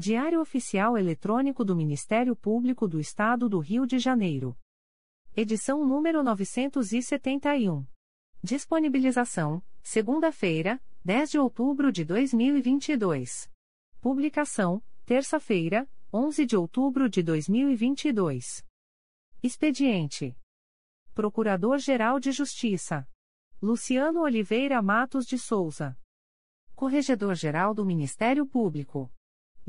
Diário Oficial Eletrônico do Ministério Público do Estado do Rio de Janeiro. Edição número 971. Disponibilização: segunda-feira, 10 de outubro de 2022. Publicação: terça-feira, 11 de outubro de 2022. Expediente: Procurador-Geral de Justiça Luciano Oliveira Matos de Souza. Corregedor-Geral do Ministério Público.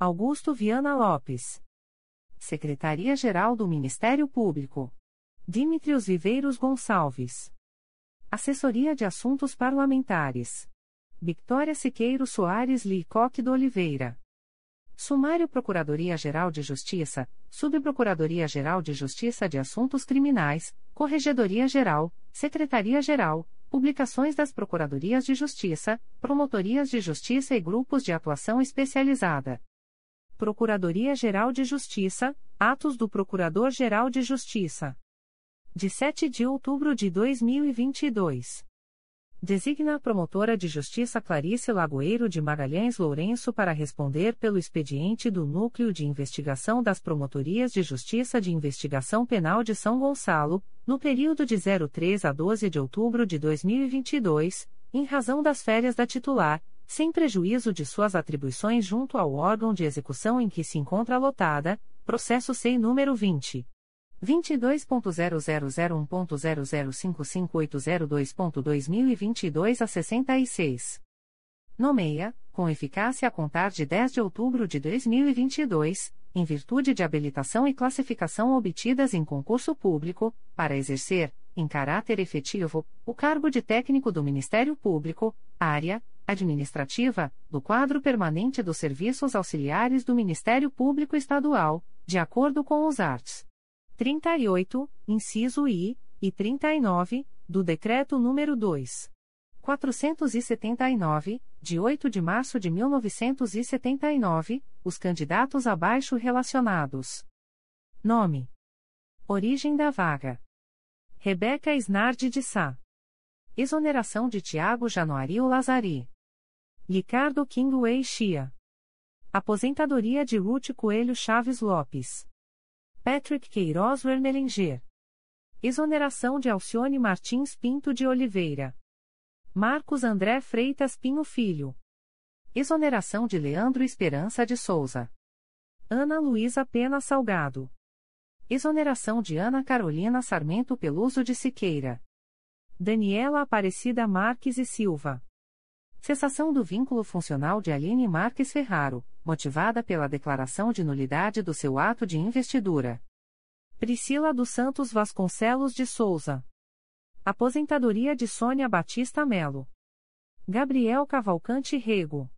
Augusto Viana Lopes. Secretaria-Geral do Ministério Público. Dimitrios Viveiros Gonçalves. Assessoria de Assuntos Parlamentares. Victoria Siqueiro Soares Licoque do Oliveira. Sumário Procuradoria-Geral de Justiça, Subprocuradoria-Geral de Justiça de Assuntos Criminais, Corregedoria-Geral, Secretaria-Geral, Publicações das Procuradorias de Justiça, Promotorias de Justiça e Grupos de Atuação Especializada. Procuradoria-Geral de Justiça, Atos do Procurador-Geral de Justiça. De 7 de outubro de 2022. Designa a promotora de justiça Clarice Lagoeiro de Magalhães Lourenço para responder pelo expediente do Núcleo de Investigação das Promotorias de Justiça de Investigação Penal de São Gonçalo, no período de 03 a 12 de outubro de 2022, em razão das férias da titular, sem prejuízo de suas atribuições junto ao órgão de execução em que se encontra lotada, processo SEI número 20. 22.0001.0055802.2022 a 66. Nomeia, com eficácia a contar de 10 de outubro de 2022, em virtude de habilitação e classificação obtidas em concurso público, para exercer, em caráter efetivo, o cargo de técnico do Ministério Público, área administrativa, do quadro permanente dos serviços auxiliares do Ministério Público Estadual, de acordo com os arts. 38, inciso I, e 39, do Decreto nº 2. 479, de 8 de março de 1979, os candidatos abaixo relacionados. Nome. Origem da vaga. Rebeca Snardi de Sá. Exoneração de Tiago Januário Lazari. Ricardo Kingway Chia. Aposentadoria de Ruth Coelho Chaves Lopes. Patrick Queiroz Vermelinger. Exoneração de Alcione Martins Pinto de Oliveira. Marcos André Freitas Pinho Filho. Exoneração de Leandro Esperança de Souza. Ana Luísa Pena Salgado. Exoneração de Ana Carolina Sarmento Peluso de Siqueira. Daniela Aparecida Marques e Silva. Cessação do vínculo funcional de Aline Marques Ferraro, motivada pela declaração de nulidade do seu ato de investidura. Priscila dos Santos Vasconcelos de Souza. Aposentadoria de Sônia Batista Melo. Gabriel Cavalcante Rego.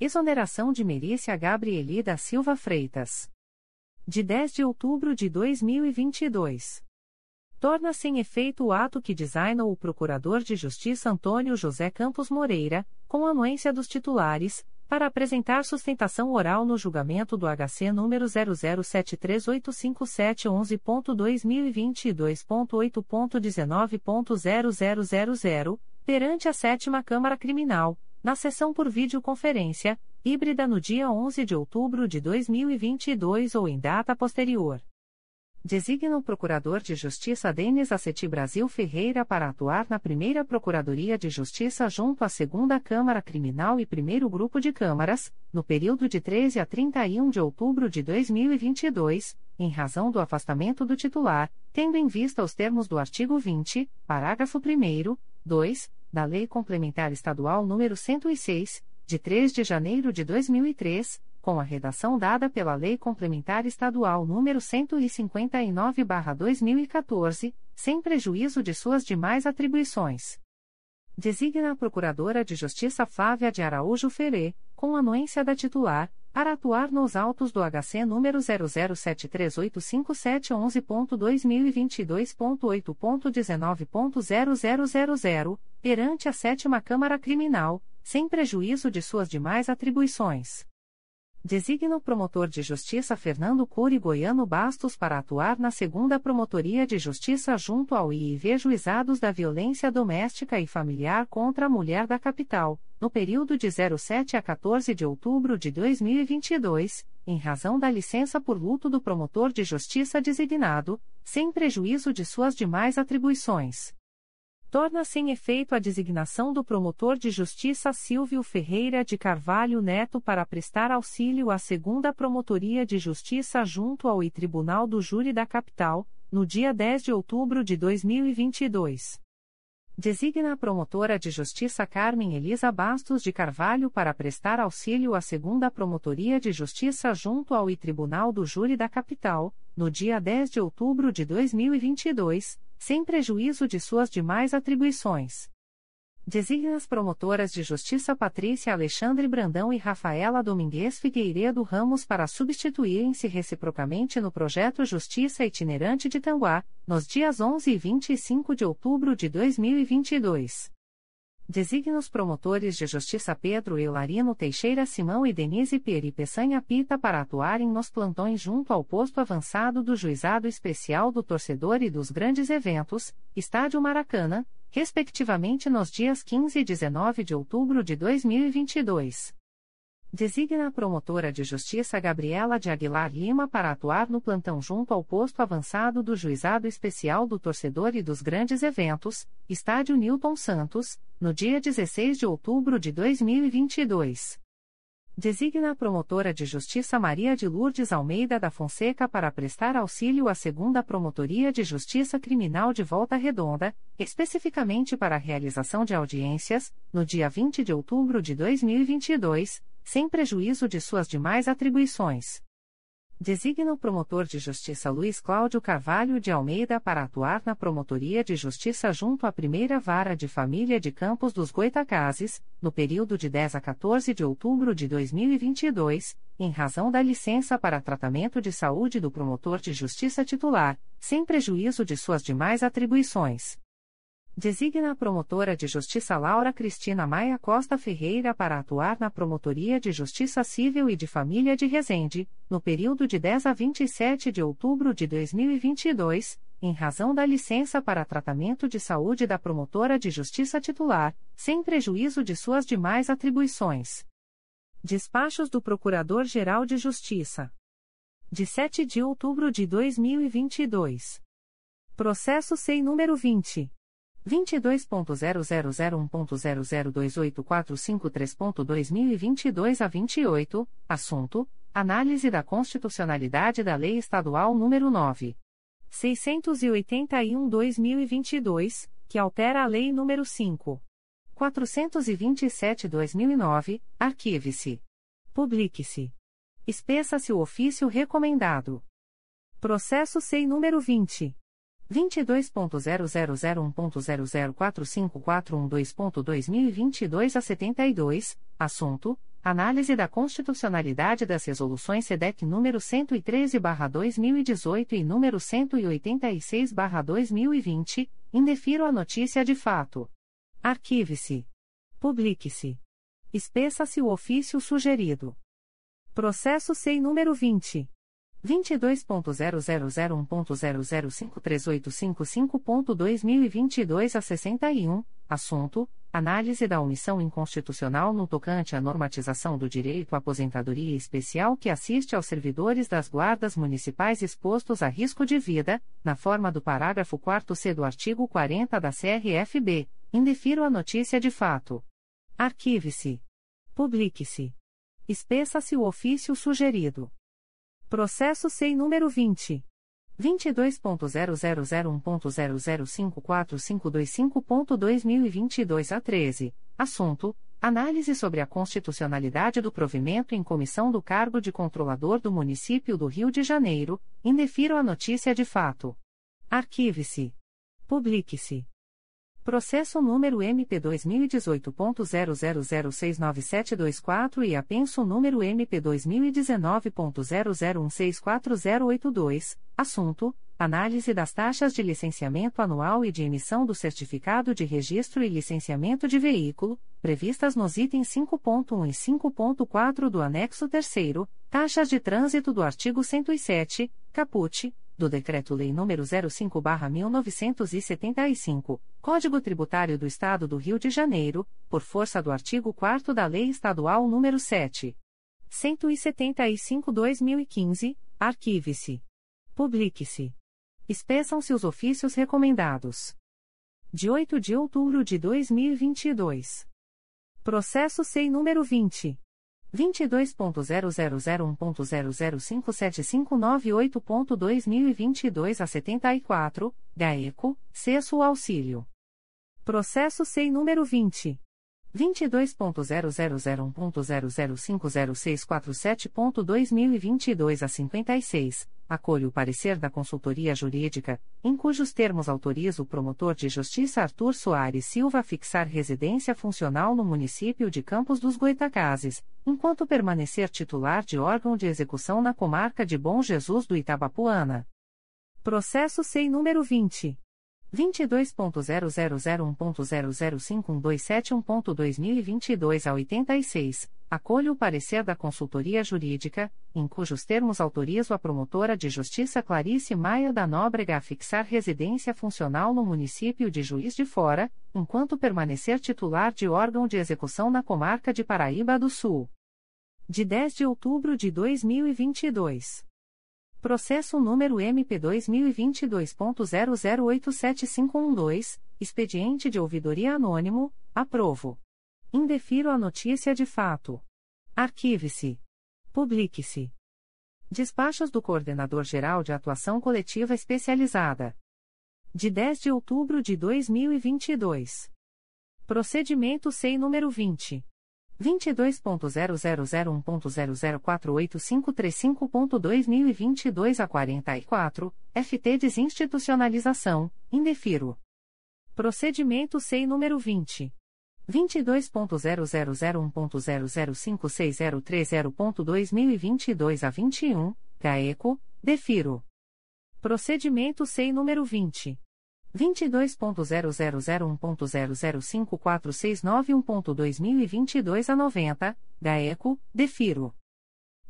Exoneração de Merícia Gabrieli da Silva Freitas. De 10 de outubro de 2022 torna-se em efeito o ato que designa o Procurador de Justiça Antônio José Campos Moreira, com anuência dos titulares, para apresentar sustentação oral no julgamento do HC número 007385711.2022.8.19.0000, perante a Sétima Câmara Criminal, na sessão por videoconferência, híbrida no dia 11 de outubro de 2022 ou em data posterior. Designa o Procurador de Justiça Denis Aceti Brasil Ferreira para atuar na Primeira Procuradoria de Justiça junto à Segunda Câmara Criminal e Primeiro Grupo de Câmaras, no período de 13 a 31 de outubro de 2022, em razão do afastamento do titular, tendo em vista os termos do artigo 20, parágrafo 1 2, da Lei Complementar Estadual nº 106, de 3 de janeiro de 2003, com a redação dada pela Lei Complementar Estadual nº 159/2014, sem prejuízo de suas demais atribuições. Designa a Procuradora de Justiça Flávia de Araújo Ferê, com anuência da titular, para atuar nos autos do HC número 007385711.2022.8.19.0000, perante a Sétima Câmara Criminal, sem prejuízo de suas demais atribuições. Designa o promotor de justiça Fernando Cury Goiano Bastos para atuar na segunda Promotoria de Justiça junto ao IIV Juizados da Violência Doméstica e Familiar contra a Mulher da Capital, no período de 07 a 14 de outubro de 2022, em razão da licença por luto do promotor de justiça designado, sem prejuízo de suas demais atribuições torna-se em efeito a designação do promotor de justiça Silvio Ferreira de Carvalho Neto para prestar auxílio à segunda Promotoria de Justiça junto ao I Tribunal do Júri da Capital, no dia 10 de outubro de 2022. Designa a promotora de justiça Carmen Elisa Bastos de Carvalho para prestar auxílio à segunda Promotoria de Justiça junto ao Tribunal do Júri da Capital, no dia 10 de outubro de 2022 sem prejuízo de suas demais atribuições. Designa as promotoras de justiça Patrícia Alexandre Brandão e Rafaela Domingues Figueiredo Ramos para substituírem-se reciprocamente no projeto Justiça Itinerante de Tanguá, nos dias 11 e 25 de outubro de 2022. Designa os promotores de justiça Pedro Eularino Teixeira Simão e Denise Peri Peçanha Pita para atuarem nos plantões junto ao posto avançado do Juizado Especial do Torcedor e dos Grandes Eventos, Estádio Maracanã, respectivamente nos dias 15 e 19 de outubro de 2022. Designa a promotora de justiça Gabriela de Aguilar Lima para atuar no plantão junto ao posto avançado do Juizado Especial do Torcedor e dos Grandes Eventos, Estádio Newton Santos, no dia 16 de outubro de 2022. Designa a promotora de justiça Maria de Lourdes Almeida da Fonseca para prestar auxílio à segunda Promotoria de Justiça Criminal de Volta Redonda, especificamente para a realização de audiências, no dia 20 de outubro de 2022 sem prejuízo de suas demais atribuições. Designa o promotor de justiça Luiz Cláudio Carvalho de Almeida para atuar na Promotoria de Justiça junto à Primeira Vara de Família de Campos dos Goitacazes, no período de 10 a 14 de outubro de 2022, em razão da licença para tratamento de saúde do promotor de justiça titular, sem prejuízo de suas demais atribuições. Designa a promotora de justiça Laura Cristina Maia Costa Ferreira para atuar na Promotoria de Justiça Civil e de Família de Resende, no período de 10 a 27 de outubro de 2022, em razão da licença para tratamento de saúde da promotora de justiça titular, sem prejuízo de suas demais atribuições. Despachos do Procurador-Geral de Justiça. De 7 de outubro de 2022. Processo SEI número 20. 22.0001.0028453.2022 a 28, assunto: Análise da constitucionalidade da Lei Estadual nº 9. 681-2022, que altera a Lei nº 5. 427-2009, arquive-se. Publique-se. Espeça-se o ofício recomendado. Processo SEI número 20. 22.0001.0045412.2022 a 72, assunto: Análise da constitucionalidade das resoluções SEDEC nº 113/2018 e nº 186/2020, indefiro a notícia de fato. Arquive-se. Publique-se. Espeça-se o ofício sugerido. Processo SEI número 20. 22.0001.0053855.2022 a 61, assunto: Análise da omissão inconstitucional no tocante à normatização do direito à aposentadoria especial que assiste aos servidores das guardas municipais expostos a risco de vida, na forma do parágrafo 4c do artigo 40 da CRFB, indefiro a notícia de fato. Arquive-se. Publique-se. Espeça-se o ofício sugerido. Processo SEI número 20. 22.0001.0054525.2022 a 13. Assunto: Análise sobre a constitucionalidade do provimento em comissão do cargo de controlador do município do Rio de Janeiro, indefiro a notícia de fato. Arquive-se. Publique-se. Processo número MP2018.00069724 e apenso número MP2019.00164082, assunto: Análise das taxas de licenciamento anual e de emissão do certificado de registro e licenciamento de veículo, previstas nos itens 5.1 e 5.4 do anexo 3, taxas de trânsito do artigo 107, caput do Decreto-Lei nº 05/1975, Código Tributário do Estado do Rio de Janeiro, por força do artigo 4 da Lei Estadual nº 7. 175/2015, arquive-se. Publique-se. Espeçam-se os ofícios recomendados. De 8 de outubro de 2022. Processo SEI número 20 22.0001.0057598.2022 a 74, GAECO, Cesso Auxílio. Processo SEI número 20. 22.0001.0050647.2022 a 56, acolho o parecer da consultoria jurídica, em cujos termos autoriza o promotor de justiça Arthur Soares Silva a fixar residência funcional no município de Campos dos Goitacazes, enquanto permanecer titular de órgão de execução na comarca de Bom Jesus do Itabapuana. Processo SEI número 20. 22.0001.0051271.2022 a 86, acolho o parecer da consultoria jurídica, em cujos termos autorizo a promotora de justiça Clarice Maia da Nóbrega a fixar residência funcional no município de Juiz de Fora, enquanto permanecer titular de órgão de execução na comarca de Paraíba do Sul. De 10 de outubro de 2022. Processo número MP2022.00875512, expediente de ouvidoria anônimo, aprovo. Indefiro a notícia de fato. Arquive-se. Publique-se. Despachos do Coordenador-Geral de Atuação Coletiva Especializada. De 10 de outubro de 2022. Procedimento SEI número 20. 22.0001.0048535.2022 a 44, FT Desinstitucionalização, indefiro. Procedimento SEI número 20. 22.0001.0056030.2022 a 21, GAECO, defiro. Procedimento SEI número 20. 22.0001.0054691.2022 a 90, GAECO, defiro.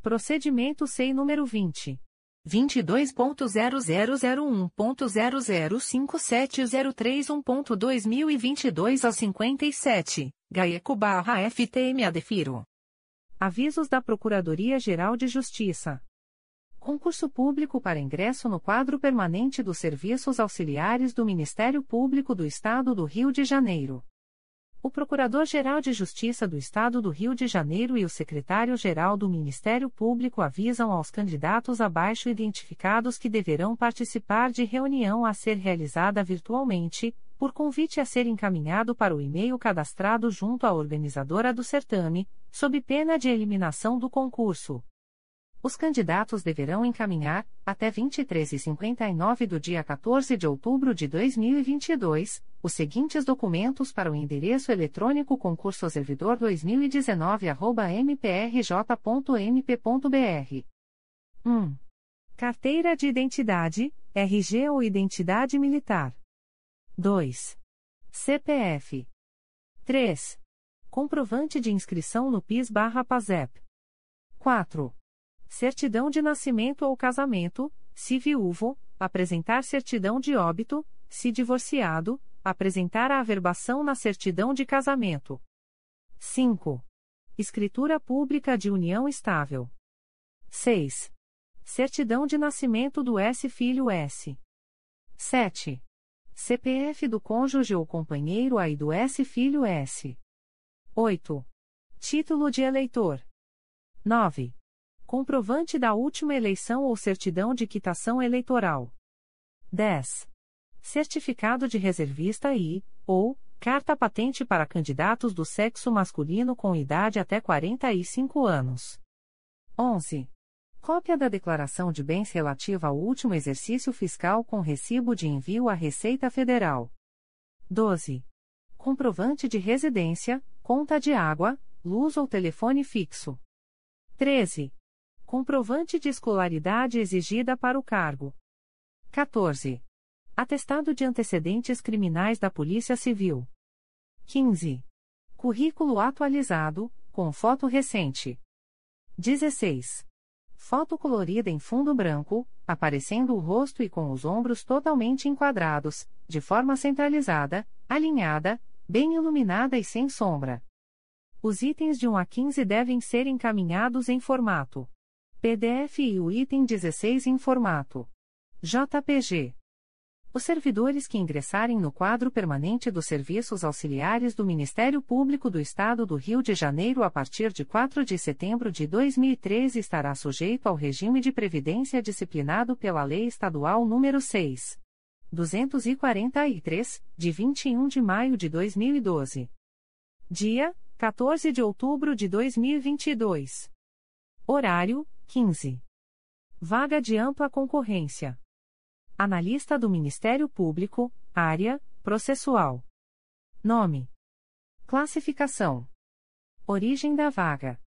Procedimento SEI número 20. 22.0001.0057031.2022 a 57, GAECO barra FTM a defiro. Avisos da Procuradoria-Geral de Justiça. Concurso público para ingresso no quadro permanente dos serviços auxiliares do Ministério Público do Estado do Rio de Janeiro. O Procurador-Geral de Justiça do Estado do Rio de Janeiro e o Secretário-Geral do Ministério Público avisam aos candidatos abaixo identificados que deverão participar de reunião a ser realizada virtualmente, por convite a ser encaminhado para o e-mail cadastrado junto à organizadora do certame, sob pena de eliminação do concurso. Os candidatos deverão encaminhar, até 23h59 do dia 14 de outubro de 2022, os seguintes documentos para o endereço eletrônico concursoservidor2019@mprj.mp.br. 1. Carteira de identidade, RG ou identidade militar. 2. CPF. 3. Comprovante de inscrição no PIS/PASEP. 4. Certidão de nascimento ou casamento, se viúvo, apresentar certidão de óbito, se divorciado, apresentar a averbação na certidão de casamento. 5. Escritura pública de união estável. 6. Certidão de nascimento do S filho S. 7. CPF do cônjuge ou companheiro aí do S filho S. 8. Título de eleitor. 9. Comprovante da última eleição ou certidão de quitação eleitoral. 10. Certificado de reservista e, ou, carta patente para candidatos do sexo masculino com idade até 45 anos. 11. Cópia da declaração de bens relativa ao último exercício fiscal com recibo de envio à Receita Federal. 12. Comprovante de residência, conta de água, luz ou telefone fixo. 13. Comprovante de escolaridade exigida para o cargo. 14. Atestado de antecedentes criminais da Polícia Civil. 15. Currículo atualizado, com foto recente. 16. Foto colorida em fundo branco, aparecendo o rosto e com os ombros totalmente enquadrados, de forma centralizada, alinhada, bem iluminada e sem sombra. Os itens de 1 a 15 devem ser encaminhados em formato PDF e o item 16 em formato JPG. Os servidores que ingressarem no quadro permanente dos serviços auxiliares do Ministério Público do Estado do Rio de Janeiro a partir de 4 de setembro de 2013 estará sujeito ao regime de previdência disciplinado pela Lei Estadual nº 6. 243, de 21 de maio de 2012. Dia: 14 de outubro de 2022. Horário: 15. Vaga de ampla concorrência. Analista do Ministério Público, área, processual. Nome. Classificação. Origem da vaga.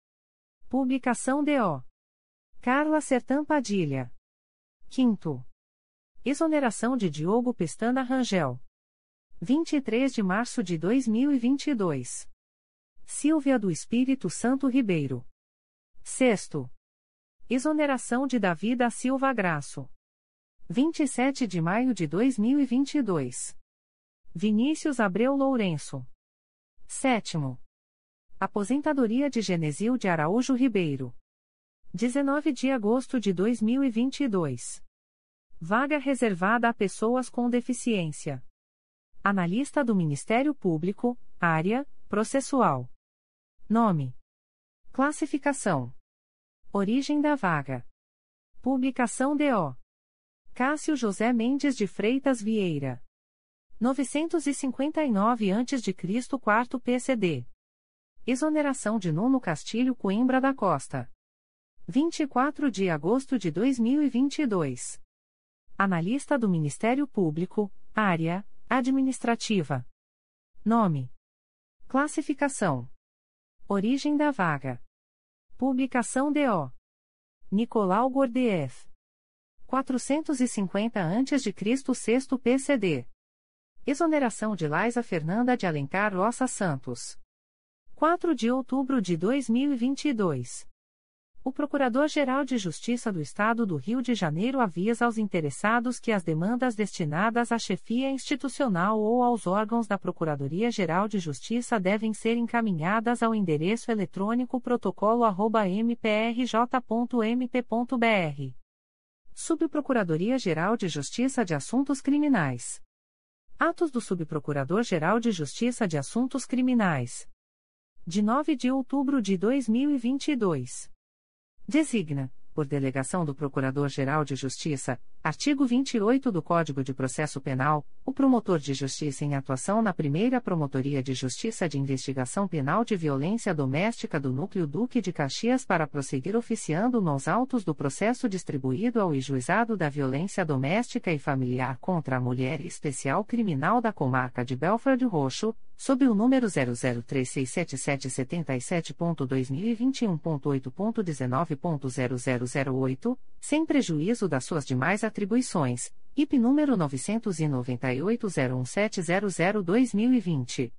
Publicação DO. Carla Sertã Padilha. Quinto. Exoneração de Diogo Pestana Rangel. 23 de março de 2022. Silvia do Espírito Santo Ribeiro. Sexto. Exoneração de Davi da Silva Graço. 27 de maio de 2022. Vinícius Abreu Lourenço. Sétimo. Aposentadoria de Genesil de Araújo Ribeiro. 19 de agosto de 2022. Vaga reservada a pessoas com deficiência. Analista do Ministério Público, área, processual. Nome. Classificação. Origem da vaga. Publicação DO. Cássio José Mendes de Freitas Vieira. 959 a.C. quarto PCD. Exoneração de Nuno Castilho Coimbra da Costa. 24 de agosto de 2022. Analista do Ministério Público, área administrativa. Nome. Classificação. Origem da vaga. Publicação DO. Nicolau Gordiev. 450 a.C. Sexto PCD. Exoneração de Laisa Fernanda de Alencar Roça Santos. 4 de outubro de 2022. O Procurador-Geral de Justiça do Estado do Rio de Janeiro avisa aos interessados que as demandas destinadas à chefia institucional ou aos órgãos da Procuradoria-Geral de Justiça devem ser encaminhadas ao endereço eletrônico protocolo@mprj.mp.br. Subprocuradoria-Geral de Justiça de Assuntos Criminais. Atos do Subprocurador-Geral de Justiça de Assuntos Criminais. De 9 de outubro de 2022. Designa, por delegação do Procurador-Geral de Justiça, artigo 28 do Código de Processo Penal, o promotor de justiça em atuação na primeira Promotoria de Justiça de Investigação Penal de Violência Doméstica do Núcleo Duque de Caxias para prosseguir oficiando nos autos do processo distribuído ao Juizado da Violência Doméstica e Familiar contra a Mulher Especial Criminal da Comarca de Belford Roxo, sob o número 003677777.2021.8.19.0008, sem prejuízo das suas demais atribuições, IP número 998 2020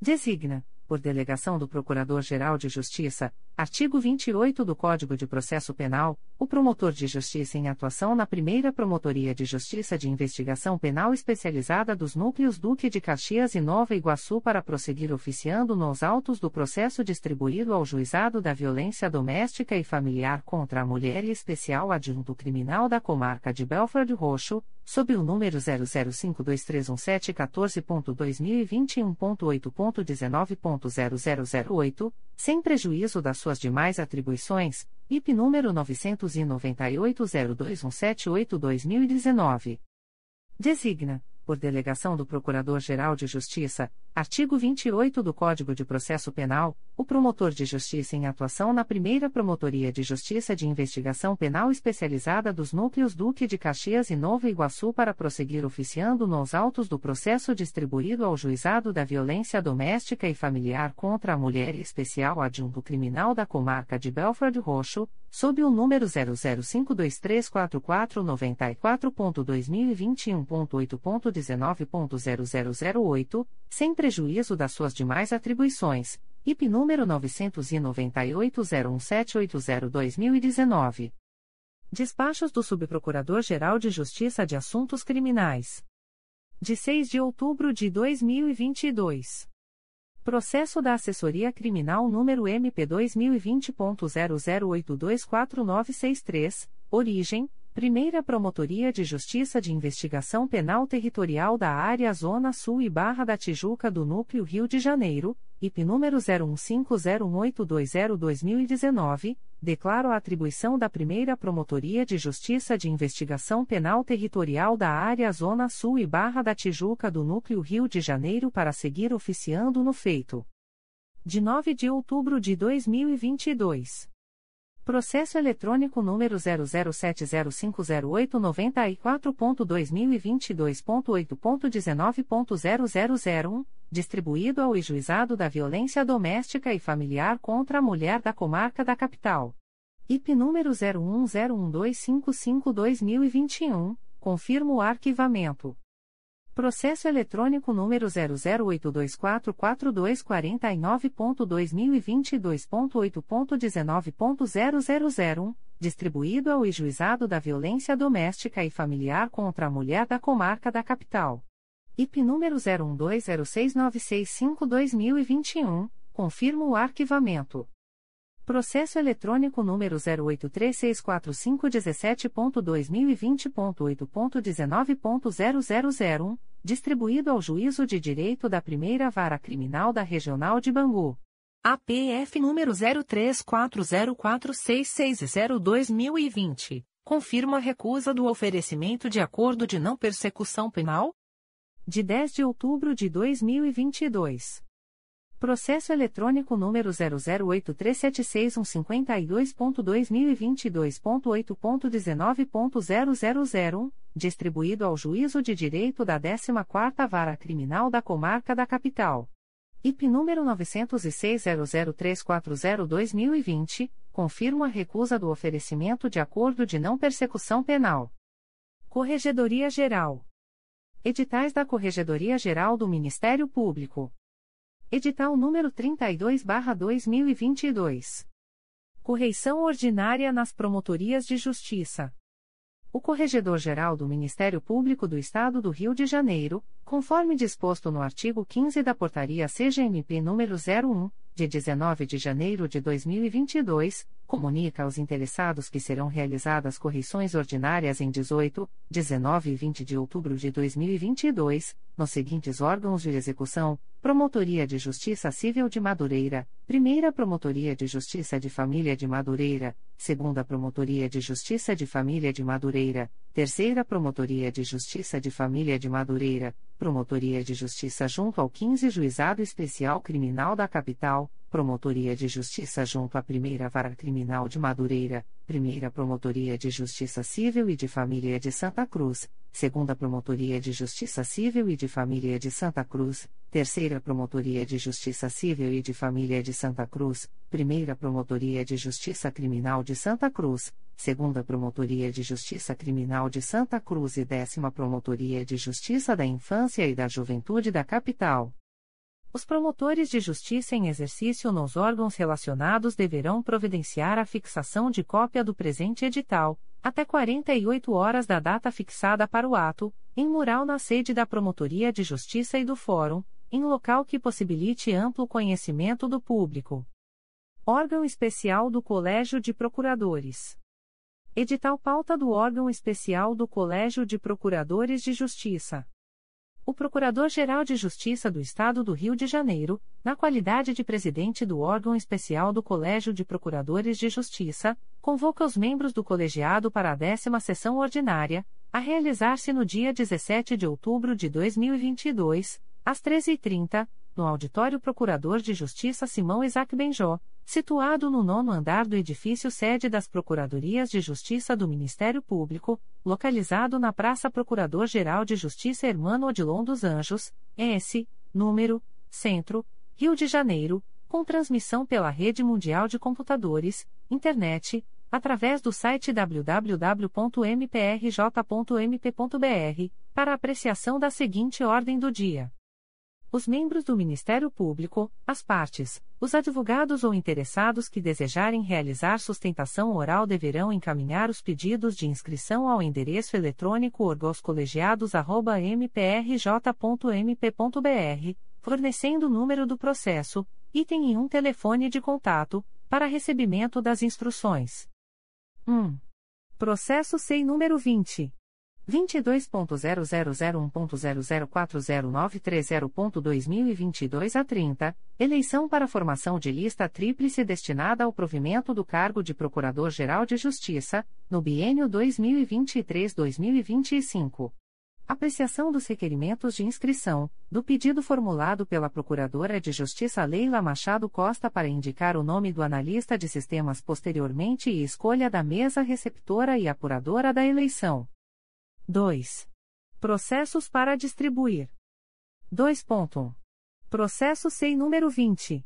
Designa, por delegação do Procurador-Geral de Justiça, artigo 28 do Código de Processo Penal, o promotor de justiça em atuação na primeira Promotoria de Justiça de Investigação Penal Especializada dos Núcleos Duque de Caxias e Nova Iguaçu para prosseguir oficiando nos autos do processo distribuído ao Juizado da Violência Doméstica e Familiar contra a Mulher e Especial Adjunto Criminal da Comarca de Belford Roxo, sob o número 005231714.2021.8.19.0008, sem prejuízo das suas demais atribuições, IP número 998-021788-2019. Designa, por delegação do Procurador-Geral de Justiça, artigo 28 do Código de Processo Penal, o promotor de justiça em atuação na primeira Promotoria de Justiça de Investigação Penal Especializada dos Núcleos Duque de Caxias e Nova Iguaçu para prosseguir oficiando nos autos do processo distribuído ao Juizado da Violência Doméstica e Familiar contra a Mulher Especial Adjunto Criminal da Comarca de Belford Roxo, sob o número 005234494.2021.8.19.0008, sem prejuízo das suas demais atribuições, IP número 998-01780-2019. Despachos do Subprocurador-Geral de Justiça de Assuntos Criminais. De 6 de outubro de 2022. Processo da Assessoria Criminal número MP20.00824963, origem, Primeira Promotoria de Justiça de Investigação Penal Territorial da Área Zona Sul e Barra da Tijuca do Núcleo Rio de Janeiro, IP número 01501820-2019, declaro a atribuição da Primeira Promotoria de Justiça de Investigação Penal Territorial da Área Zona Sul e Barra da Tijuca do Núcleo Rio de Janeiro para seguir oficiando no feito. De 9 de outubro de 2022. Processo eletrônico número 007050894.2022.8.19.0001, distribuído ao Juizado da Violência Doméstica e Familiar contra a Mulher da Comarca da Capital. IP número 01012555-2021, confirmo o arquivamento. Processo eletrônico número 008244249.2022.8.19.0001, distribuído ao Juizado da Violência Doméstica e Familiar contra a Mulher da Comarca da Capital. IP número 01206965-2021, confirmo o arquivamento. Processo eletrônico número 0836417.2020.8.19.0001, distribuído ao Juízo de Direito da Primeira Vara Criminal da Regional de Bangu. APF número 03404660-2020, confirma a recusa do oferecimento de acordo de não persecução penal? De 10 de outubro de 2022. Processo eletrônico número 008376152.2022.8.19.0001, distribuído ao Juízo de Direito da 14ª Vara Criminal da Comarca da Capital. IP número 906.00340-2020, confirma a recusa do oferecimento de acordo de não persecução penal. Corregedoria Geral. Editais da Corregedoria Geral do Ministério Público. Edital número 32/2022. Correição ordinária nas Promotorias de Justiça. O Corregedor-Geral do Ministério Público do Estado do Rio de Janeiro, conforme disposto no artigo 15 da Portaria CGMP número 01, de 19 de janeiro de 2022, comunica aos interessados que serão realizadas correções ordinárias em 18, 19 e 20 de outubro de 2022, nos seguintes órgãos de execução: Promotoria de Justiça Civil de Madureira, Primeira Promotoria de Justiça de Família de Madureira, Segunda Promotoria de Justiça de Família de Madureira, Terceira Promotoria de Justiça de Família de Madureira, Promotoria de Justiça junto ao 15 Juizado Especial Criminal da Capital, Promotoria de Justiça junto à Primeira Vara Criminal de Madureira, Primeira Promotoria de Justiça Civil e de Família de Santa Cruz, Segunda Promotoria de Justiça Civil e de Família de Santa Cruz, Terceira Promotoria de Justiça Civil e de Família de Santa Cruz, Primeira Promotoria de Justiça Criminal de Santa Cruz, Segunda Promotoria de Justiça Criminal de Santa Cruz e Décima Promotoria de Justiça da Infância e da Juventude da Capital. Os promotores de justiça em exercício nos órgãos relacionados deverão providenciar a fixação de cópia do presente edital, até 48 horas da data fixada para o ato, em mural na sede da Promotoria de Justiça e do Fórum, em local que possibilite amplo conhecimento do público. Órgão Especial do Colégio de Procuradores. Edital pauta do órgão especial do Colégio de Procuradores de Justiça. O Procurador-Geral de Justiça do Estado do Rio de Janeiro, na qualidade de presidente do órgão especial do Colégio de Procuradores de Justiça, convoca os membros do colegiado para a décima sessão ordinária, a realizar-se no dia 17 de outubro de 2022, às 13h30, no Auditório Procurador de Justiça Simão Isaac Benjó, situado no nono andar do edifício sede das Procuradorias de Justiça do Ministério Público, localizado na Praça Procurador-Geral de Justiça Hermano Odilon dos Anjos, S, número, Centro, Rio de Janeiro, com transmissão pela Rede Mundial de Computadores, Internet, através do site www.mprj.mp.br, para apreciação da seguinte ordem do dia. Os membros do Ministério Público, as partes, os advogados ou interessados que desejarem realizar sustentação oral deverão encaminhar os pedidos de inscrição ao endereço eletrônico orgoscolegiados.mprj.mp.br, fornecendo o número do processo, item e um telefone de contato, para recebimento das instruções. 1. Processo SEI número 20. 22.0001.0040930.2022 a 30, eleição para formação de lista tríplice destinada ao provimento do cargo de Procurador-Geral de Justiça, no biênio 2023-2025. Apreciação dos requerimentos de inscrição, do pedido formulado pela Procuradora de Justiça Leila Machado Costa para indicar o nome do analista de sistemas posteriormente e escolha da mesa receptora e apuradora da eleição. 2. Processos para distribuir. 2.1. Processo SEI número 20.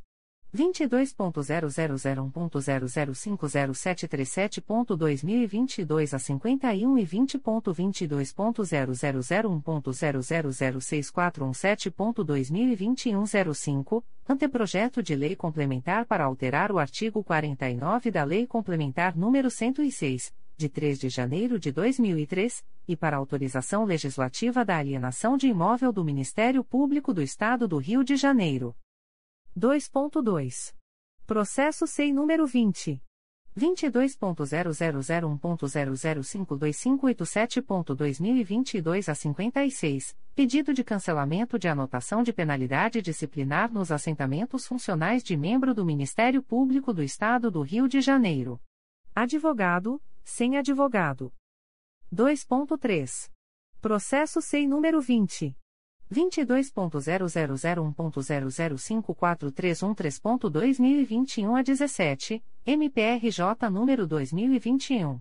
22.0001.0050737.2022 a 51 e 20.22.0001.0006417.2021 05, anteprojeto de lei complementar para alterar o artigo 49 da Lei Complementar número 106, de 3 de janeiro de 2003, e para autorização legislativa da alienação de imóvel do Ministério Público do Estado do Rio de Janeiro. 2.2. Processo SEI número 20. 22.0001.0052587.2022 a 56, pedido de cancelamento de anotação de penalidade disciplinar nos assentamentos funcionais de membro do Ministério Público do Estado do Rio de Janeiro. Advogado, sem advogado. 2.3. Processo SEI número 20. 22.0001.0054313.2021 a 17, MPRJ número 2021.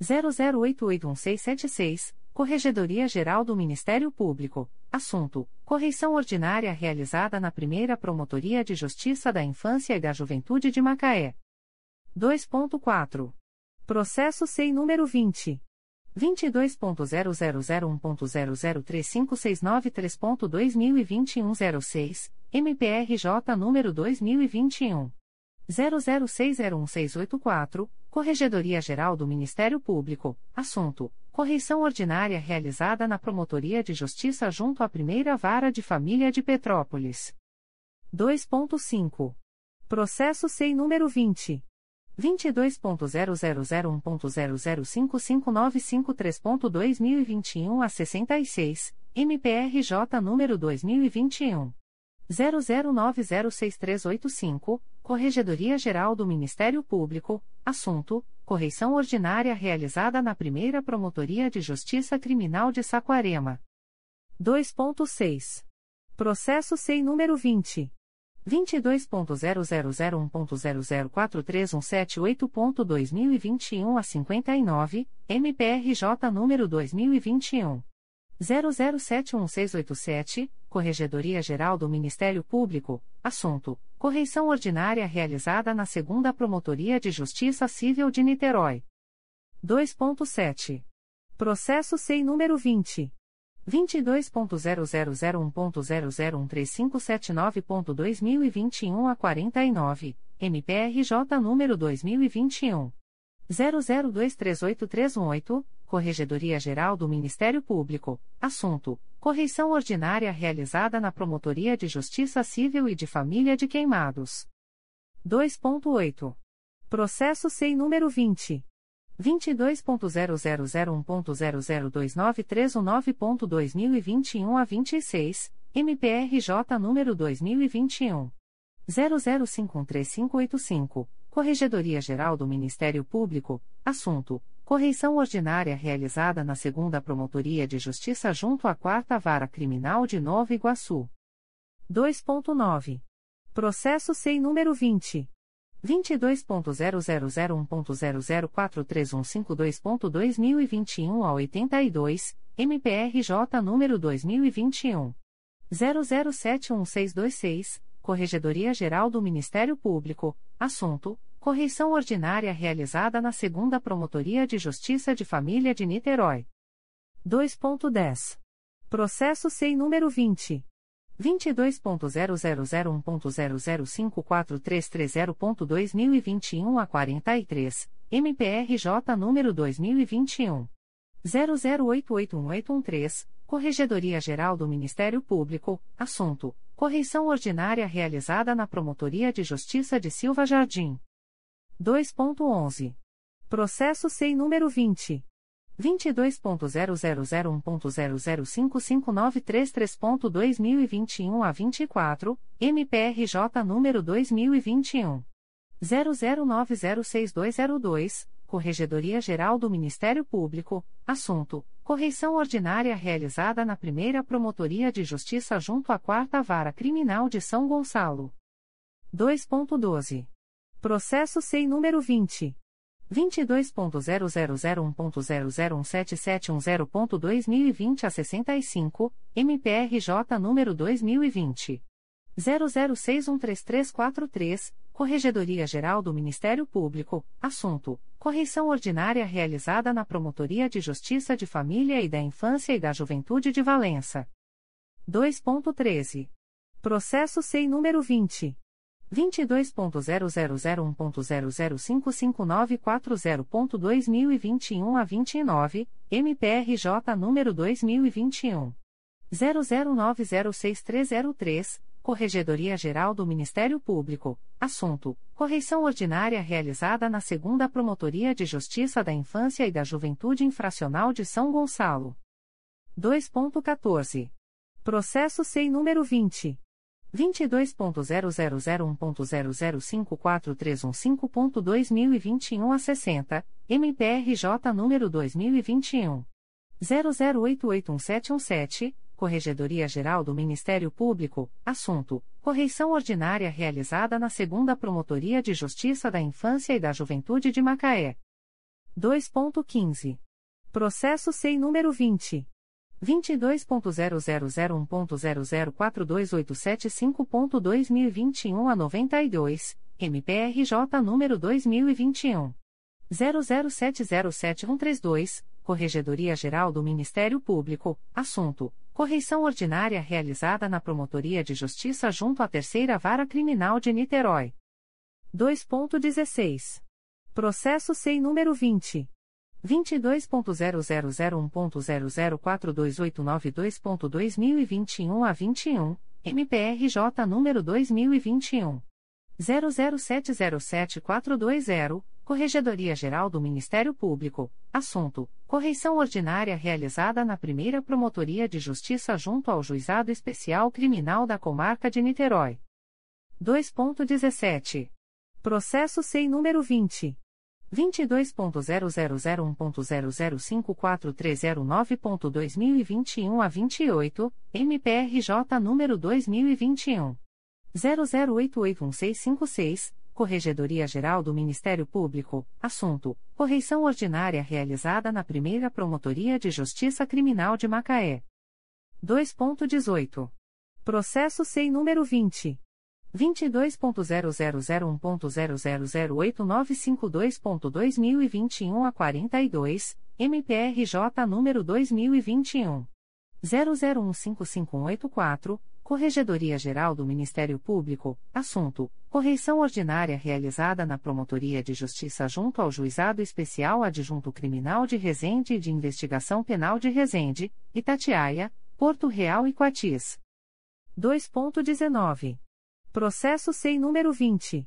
00881676, Corregedoria Geral do Ministério Público. Assunto: Correição ordinária realizada na primeira Promotoria de Justiça da Infância e da Juventude de Macaé. 2.4. Processo SEI número 20. 22.0001.0035693.2021 MPRJ número 2021. 00601684, Corregedoria Geral do Ministério Público, assunto: Correição ordinária realizada na Promotoria de Justiça junto à Primeira Vara de Família de Petrópolis. 2.5. Processo SEI número 20. 22.0001.0055953.2021 a 66, MPRJ número 2021. 00906385, Corregedoria Geral do Ministério Público, assunto: correição ordinária realizada na primeira Promotoria de Justiça Criminal de Saquarema. 2.6. Processo SEI número 20. 22.0001.0043178.2021 a 59, MPRJ número 2021. 00711687, Corregedoria Geral do Ministério Público, assunto: correição ordinária realizada na Segunda Promotoria de Justiça Civil de Niterói. 2.7. Processo SEI número 20. 22.0001.0013579.2021 a 49, MPRJ número 2021 00238318, Corregedoria Geral do Ministério Público, assunto: correição ordinária realizada na Promotoria de Justiça Civil e de Família de Queimados. 2.8. Processo SEI número 20 22.0001.0029319.2021 a 26, MPRJ número 2021 00513585, Corregedoria Geral do Ministério Público, assunto: correição ordinária realizada na Segunda Promotoria de Justiça junto à Quarta Vara Criminal de Nova Iguaçu. 2.9. Processo SEI número 20 22.0001.0043152.2021 a 82, MPRJ número 2021 00716226, Corregedoria Geral do Ministério Público, assunto: correição ordinária realizada na Segunda Promotoria de Justiça de Família de Niterói. 2.10. Processo SEI número 20 22.0001.0054330.2021 a 43, MPRJ número 2021 00881813, Corregedoria Geral do Ministério Público, assunto: correição ordinária realizada na Promotoria de Justiça de Silva Jardim. 2.11. Processo SEI número 20 22.0001.0055933.2021 a 24, MPRJ número 2021 00906202, Corregedoria Geral do Ministério Público, assunto: correição ordinária realizada na Primeira Promotoria de Justiça junto à Quarta Vara Criminal de São Gonçalo. 2.12. Processo SEI número 20 22.0001.0017710.2020 a 65, MPRJ número 2020. 00613343, Corregedoria Geral do Ministério Público, assunto: correição ordinária realizada na Promotoria de Justiça de Família e da Infância e da Juventude de Valença. 2.13. Processo SEI número 20. 22.0001.0055940.2021 a 29, MPRJ número 2021 00906303, Corregedoria Geral do Ministério Público, assunto: correição ordinária realizada na Segunda Promotoria de Justiça da Infância e da Juventude Infracional de São Gonçalo. 2.14. Processo SEI número 20 22.0001.0054315.2021 a 60, MPRJ número 2021 00881717, Corregedoria Geral do Ministério Público, assunto: correição ordinária realizada na Segunda Promotoria de Justiça da Infância e da Juventude de Macaé. 2.15. Processo SEI número 20 22.0001.0042875.2021 a 92, MPRJ número 2021 00707132, Corregedoria Geral do Ministério Público, assunto: correição ordinária realizada na Promotoria de Justiça junto à Terceira Vara Criminal de Niterói. 2.16. Processo SEI número 20 22.0001.0042892.2021 a 21, MPRJ número 2021 00707420, Corregedoria Geral do Ministério Público, assunto: correição ordinária realizada na Primeira Promotoria de Justiça junto ao Juizado Especial Criminal da Comarca de Niterói. 2.17. Processo SEI número 20 22.0001.0054309.2021 a 28, MPRJ número 2021 00881656, Corregedoria Geral do Ministério Público, assunto: correição ordinária realizada na Primeira Promotoria de Justiça Criminal de Macaé. 2.18. Processo SEI número 20 22.0001.0008952.2021 a 42, MPRJ número 2021 00155184, Corregedoria Geral do Ministério Público, assunto: correição ordinária realizada na Promotoria de Justiça junto ao Juizado Especial Adjunto Criminal de Resende e de Investigação Penal de Resende, Itatiaia, Porto Real e Coatis. 2.19. Processo SEI número 20.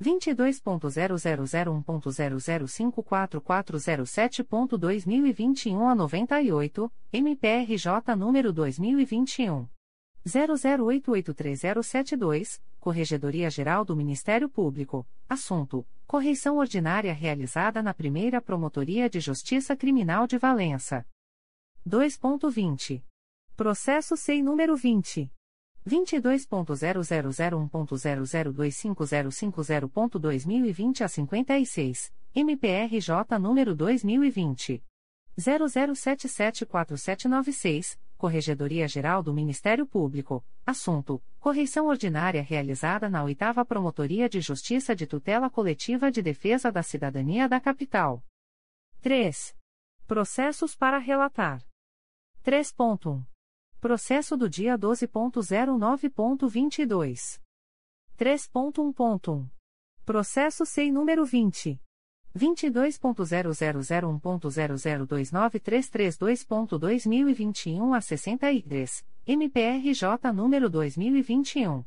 22.0001.0054407.2021 a 98, MPRJ número 2021. 00883072, Corregedoria Geral do Ministério Público, assunto: correição ordinária realizada na primeira Promotoria de Justiça Criminal de Valença. 2.20. Processo SEI número 20. 22.0001.0025050.2020 a 56, MPRJ número 2020. 00774796, Corregedoria Geral do Ministério Público, assunto: correição ordinária realizada na 8 Promotoria de Justiça de Tutela Coletiva de Defesa da Cidadania da Capital. 3. Processos para relatar. 3.1. Processo do dia 12.09.22. 3.1.1. Processo SEI número 20. 22.0001.0029332.2021 a 63, MPRJ número 2021.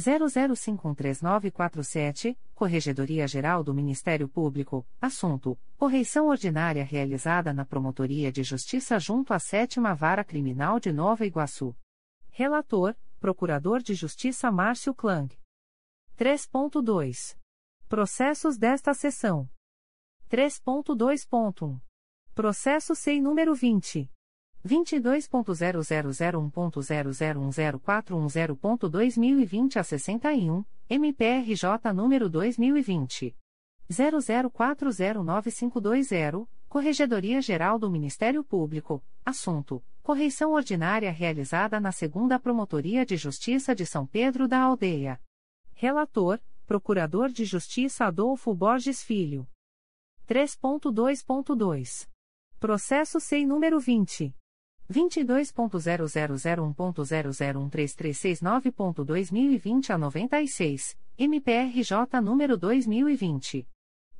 00513947, Corregedoria Geral do Ministério Público, assunto: correição ordinária realizada na Promotoria de Justiça junto à Sétima Vara Criminal de Nova Iguaçu. Relator: Procurador de Justiça Márcio Klang. 3.2. Processos desta sessão. 3.2. Processo SEI número 20. 22.0001.0010410.2020 a 61, MPRJ número 2020. 00409520, Corregedoria Geral do Ministério Público, assunto: correição ordinária realizada na Segunda Promotoria de Justiça de São Pedro da Aldeia. Relator: Procurador de Justiça Adolfo Borges Filho. 3.2.2. Processo SEI número 20. 22.0001.0013369.2020 a 96, MPRJ número 2020.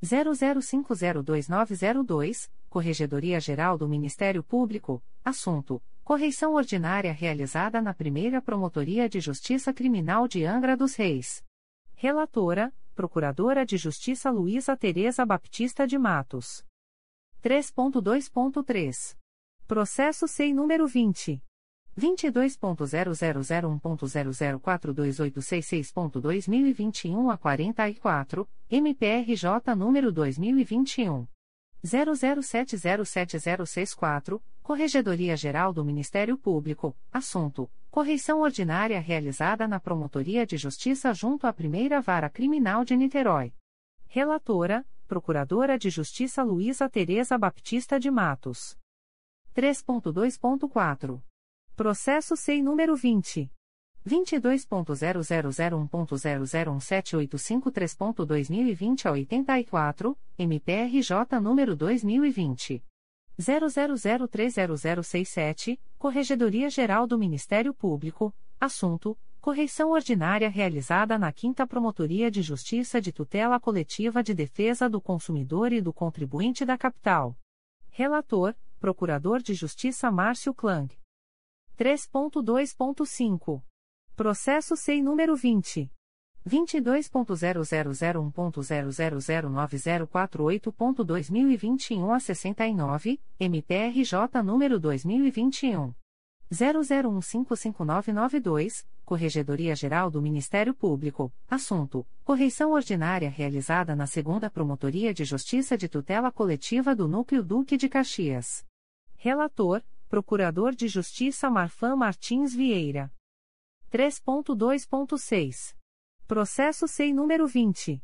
00502902, Corregedoria Geral do Ministério Público, assunto: correição ordinária realizada na primeira Promotoria de Justiça Criminal de Angra dos Reis. Relatora: Procuradora de Justiça Luísa Tereza Baptista de Matos. 3.2.3. Processo SEI número 20. 22.0001.0042866.2021 a 44, MPRJ número 2021. 00707064, Corregedoria Geral do Ministério Público, assunto: correição ordinária realizada na Promotoria de Justiça junto à Primeira Vara Criminal de Niterói. Relatora: Procuradora de Justiça Luísa Tereza Baptista de Matos. 3.2.4. Processo SEI número 20. 22.0001.0017853.2020 a 84, MPRJ número 2020. 00030067, Corregedoria Geral do Ministério Público, assunto: correição ordinária realizada na 5 Promotoria de Justiça de Tutela Coletiva de Defesa do Consumidor e do Contribuinte da Capital. Relator: Procurador de Justiça Márcio Klang. 3.2.5. Processo SEI número 20. 22.0001.0009048.2021 a 69, MPRJ número 2021. 00155992, Corregedoria Geral do Ministério Público, assunto: correição ordinária realizada na Segunda Promotoria de Justiça de Tutela Coletiva do Núcleo Duque de Caxias. Relator: Procurador de Justiça Marfan Martins Vieira. 3.2.6. Processo SEI número 20.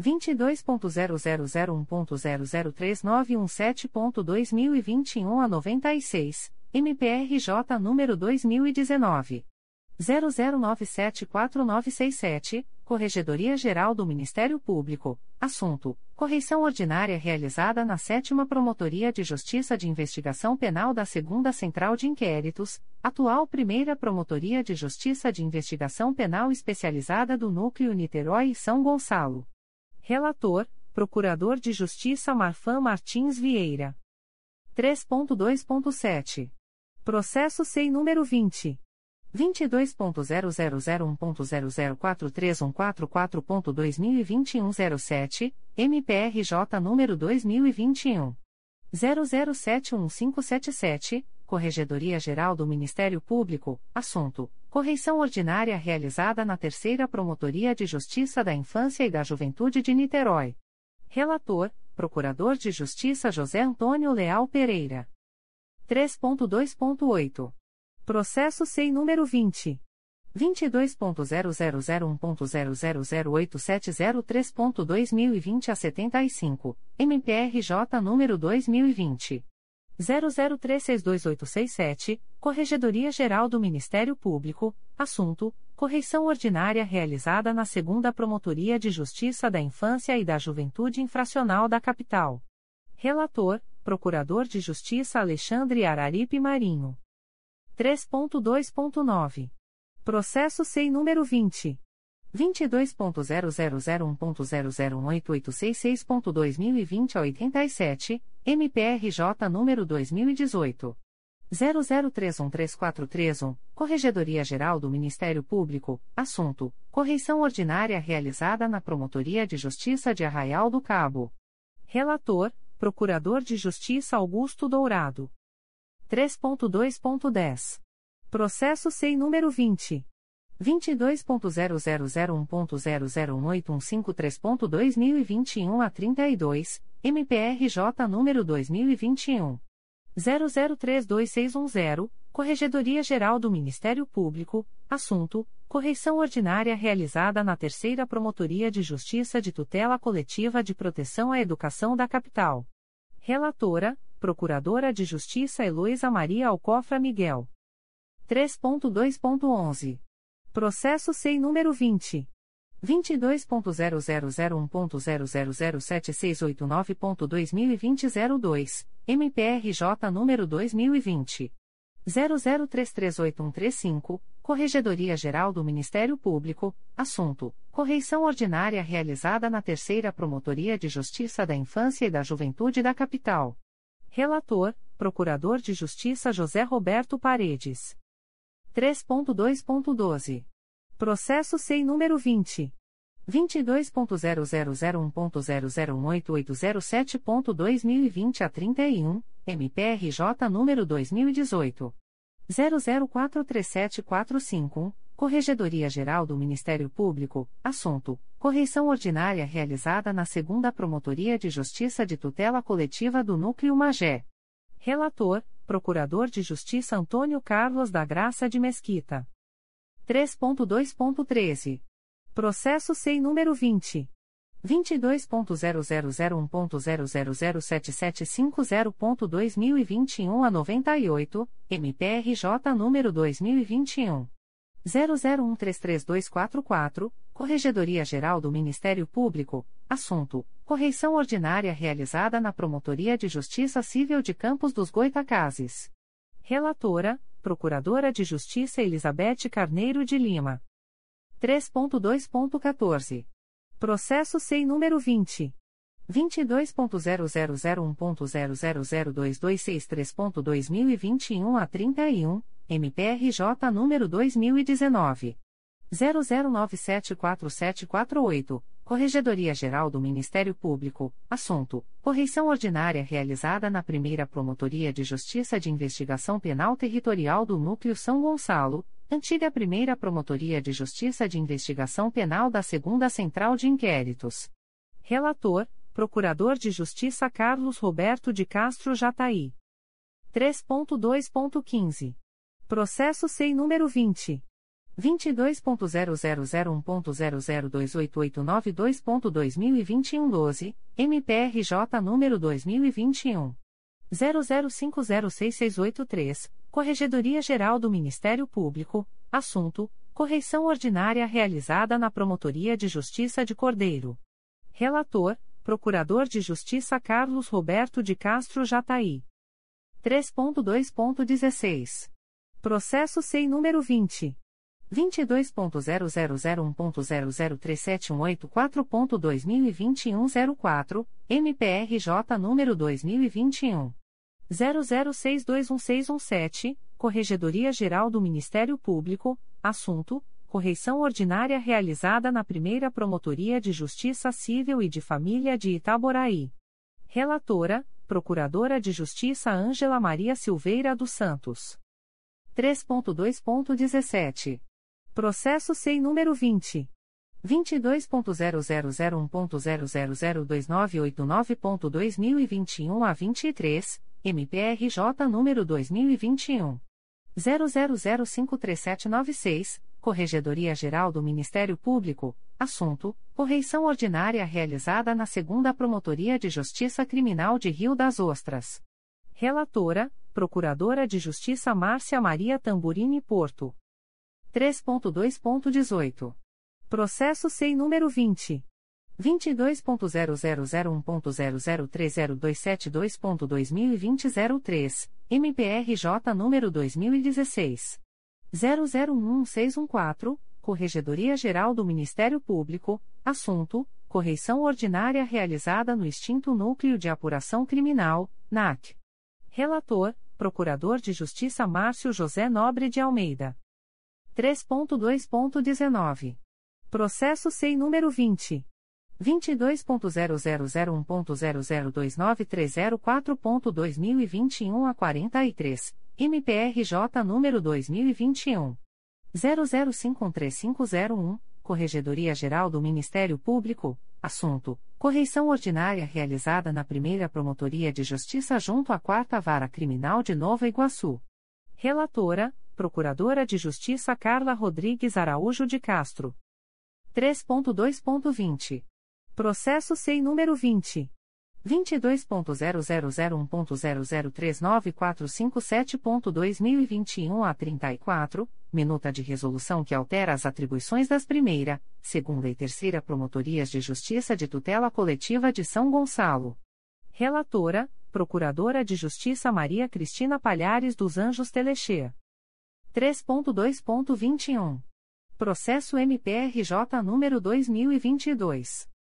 22.0001.0039117.2021 a 96, MPRJ número 2019. 00974967, Corregedoria-Geral do Ministério Público, assunto: correição ordinária realizada na 7 Promotoria de Justiça de Investigação Penal da 2 Central de Inquéritos, atual Primeira Promotoria de Justiça de Investigação Penal Especializada do Núcleo Niterói e São Gonçalo. Relator: Procurador de Justiça Marfan Martins Vieira. 3.2.7. Processo SEI número 20. 22.0001.0043144.2021 07, MPRJ número 2021. 00711577, Corregedoria Geral do Ministério Público, assunto: Correição ordinária realizada na Terceira Promotoria de Justiça da Infância e da Juventude de Niterói. Relator: Procurador de Justiça José Antônio Leal Pereira. 3.2.8. Processo SEI número 20. 22.0001.0008703.2020 a 75, MPRJ número 2020. 00362867, Corregedoria Geral do Ministério Público, assunto: correição ordinária realizada na 2 Promotoria de Justiça da Infância e da Juventude Infracional da Capital. Relator: Procurador de Justiça Alexandre Araripe Marinho. 3.2.9. Processo SEI número 20. 22.0001.0018866.2020 a 87, MPRJ número 2018. 00313431, Corregedoria Geral do Ministério Público, assunto: correição ordinária realizada na Promotoria de Justiça de Arraial do Cabo. Relator: Procurador de Justiça Augusto Dourado. 3.2.10. Processo SEI número 20. 22.0001.0018153.2021 a 32, MPRJ número 2021. 00326110, Corregedoria Geral do Ministério Público, assunto: correição ordinária realizada na Terceira Promotoria de Justiça de Tutela Coletiva de Proteção à Educação da Capital. Relatora: Procuradora de Justiça Heloísa Maria Alcofra Miguel. 3.2.11. Processo SEI número 20. 22.0001.0007689.2020 02, MPRJ número 2020. 00338135, Corregedoria Geral do Ministério Público, assunto: correição ordinária realizada na Terceira Promotoria de Justiça da Infância e da Juventude da Capital. Relator: Procurador de Justiça José Roberto Paredes. 3.2.12. Processo SEI número 20. 22.0001.0018807.2020 a 31, MPRJ número 2018. 00437451, Corregedoria Geral do Ministério Público, assunto: correição ordinária realizada na 2 Promotoria de Justiça de Tutela Coletiva do Núcleo Magé. Relator: Procurador de Justiça Antônio Carlos da Graça de Mesquita. 3.2.13. Processo SEI número 20. 22.0001.0007750.2021 a 98, MPRJ número 2021. 00133244, Corregedoria Geral do Ministério Público, assunto: correição ordinária realizada na Promotoria de Justiça Civil de Campos dos Goitacazes. Relatora: Procuradora de Justiça Elizabeth Carneiro de Lima. 3.2.14. Processo SEI número 20. 22.0001.0002263.2021 a 31, MPRJ número 2019. 00974748, Corregedoria Geral do Ministério Público, assunto: correição ordinária realizada na primeira Promotoria de Justiça de Investigação Penal Territorial do Núcleo São Gonçalo, antiga primeira Promotoria de Justiça de Investigação Penal da Segunda Central de Inquéritos. Relator: Procurador de Justiça Carlos Roberto de Castro Jataí. 3.2.15. Processo SEI número 20. 22.0001.0028892.2021 12, MPRJ número 2021. 00506683, Corregedoria Geral do Ministério Público, assunto: Correição ordinária realizada na Promotoria de Justiça de Cordeiro. Relator: Procurador de Justiça Carlos Roberto de Castro Jataí. 3.2.16. Processo SEI número 20. 22.0001.0037184.2021 04, MPRJ número 2021. 00621617, Corregedoria Geral do Ministério Público, assunto: correição ordinária realizada na primeira Promotoria de Justiça Civil e de Família de Itaboraí. Relatora: Procuradora de Justiça Ângela Maria Silveira dos Santos. 3.2.17. Processo SEI número 20. 22.0001.0002989.2021 a 23, MPRJ número 2021. 00053796, Corregedoria Geral do Ministério Público, assunto: correição ordinária realizada na Segunda Promotoria de Justiça Criminal de Rio das Ostras. Relatora: Procuradora de Justiça Márcia Maria Tamburini Porto. 3.2.18. Processo SEI número 20 22.0001.0030272.2020 MPRJ número 2016 001614, Corregedoria Geral do Ministério Público, assunto: correição ordinária realizada no extinto Núcleo de Apuração Criminal, NAC. Relator: Procurador de Justiça Márcio José Nobre de Almeida. 3.2.19. Processo SEI número 20 22.0001.0029304.2021 a 43, MPRJ número 2021 00513501, Corregedoria Geral do Ministério Público, assunto: correição ordinária realizada na primeira Promotoria de Justiça junto à Quarta Vara Criminal de Nova Iguaçu. Relatora: Procuradora de Justiça Carla Rodrigues Araújo de Castro. 3.2.20 Processo SEI número 20. 22.0001.0039457.2021 a 34, minuta de resolução que altera as atribuições das primeira, segunda e terceira Promotorias de Justiça de Tutela Coletiva de São Gonçalo. Relatora, Procuradora de Justiça Maria Cristina Palhares dos Anjos Telexê. 3.2.21. Processo MPRJ número 2022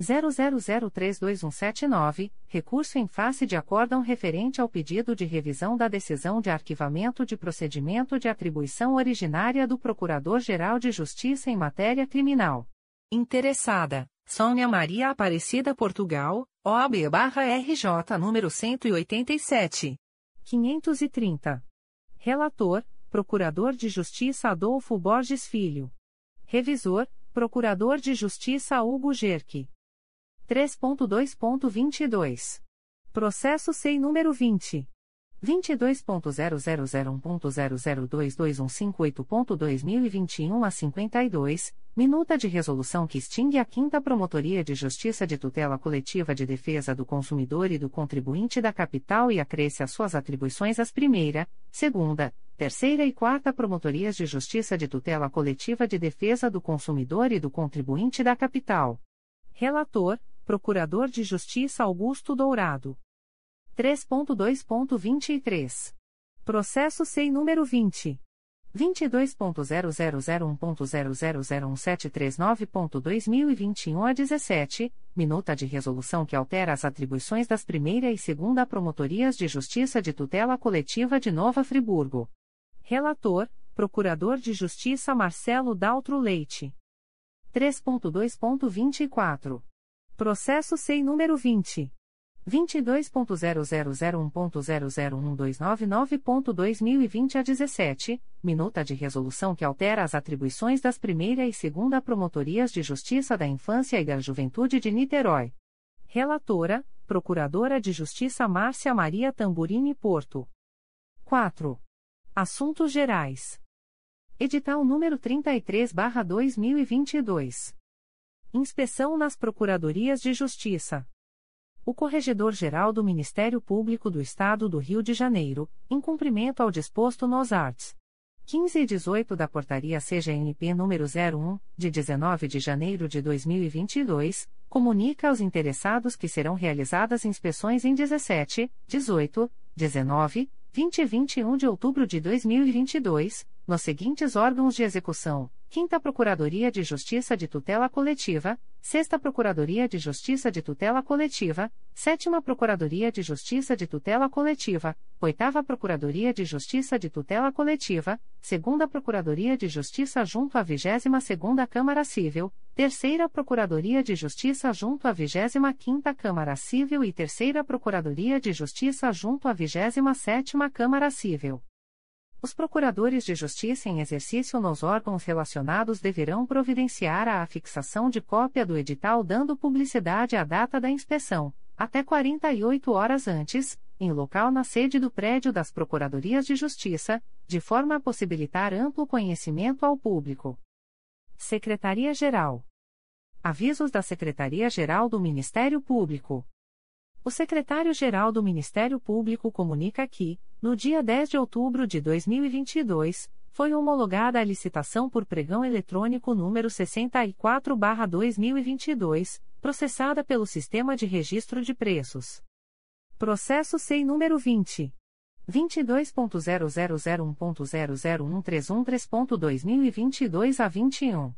00032179, recurso em face de acórdão referente ao pedido de revisão da decisão de arquivamento de procedimento de atribuição originária do Procurador-Geral de Justiça em matéria criminal. Interessada, Sônia Maria Aparecida Portugal, OAB-RJ número 187. 530. Relator, Procurador de Justiça Adolfo Borges Filho. Revisor, Procurador de Justiça Hugo Gerque. 3.2.22. Processo SEI número 20. 22.0001.0022158.2021 a 52, minuta de resolução que extingue a 5 Promotoria de Justiça de Tutela Coletiva de Defesa do Consumidor e do Contribuinte da Capital e acresce as suas atribuições às primeira, segunda, terceira e quarta Promotorias de Justiça de Tutela Coletiva de Defesa do Consumidor e do Contribuinte da Capital. Relator, Procurador de Justiça Augusto Dourado. 3.2.23. Processo SEI número 20. 22.0001.0001739.2021 a 17, minuta de resolução que altera as atribuições das primeira e segunda Promotorias de Justiça de Tutela Coletiva de Nova Friburgo. Relator, Procurador de Justiça Marcelo Daltro Leite. 3.2.24. Processo SEI número 20. 22.0001.0012999.2020 a 17, minuta de resolução que altera as atribuições das primeira e segunda Promotorias de Justiça da Infância e da Juventude de Niterói. Relatora, Procuradora de Justiça Márcia Maria Tamburini Porto. 4. Assuntos Gerais. Edital número 33/2022. Inspeção nas Procuradorias de Justiça. O Corregedor-Geral do Ministério Público do Estado do Rio de Janeiro, em cumprimento ao disposto nos arts. 15 e 18 da Portaria CGNP número 01, de 19 de janeiro de 2022, comunica aos interessados que serão realizadas inspeções em 17, 18, 19, 20 e 21 de outubro de 2022, nos seguintes órgãos de execução: 5 Procuradoria de Justiça de Tutela Coletiva, 6 Procuradoria de Justiça de Tutela Coletiva, 7 Procuradoria de Justiça de Tutela Coletiva, 8 Procuradoria de Justiça de Tutela Coletiva, 2 Procuradoria de Justiça junto à 22ª Câmara Civil, 3 Procuradoria de Justiça junto à 25ª Câmara Civil e 3 Procuradoria de Justiça junto à 27ª Câmara Civil. Os procuradores de justiça em exercício nos órgãos relacionados deverão providenciar a afixação de cópia do edital dando publicidade à data da inspeção, até 48 horas antes, em local na sede do prédio das Procuradorias de Justiça, de forma a possibilitar amplo conhecimento ao público. Secretaria-Geral. Avisos da Secretaria-Geral do Ministério Público. O secretário-geral do Ministério Público comunica que, no dia 10 de outubro de 2022, foi homologada a licitação por pregão eletrônico número 64/2022, processada pelo Sistema de Registro de Preços. Processo SEI número 20 22.0001.0013113.2022 a 21.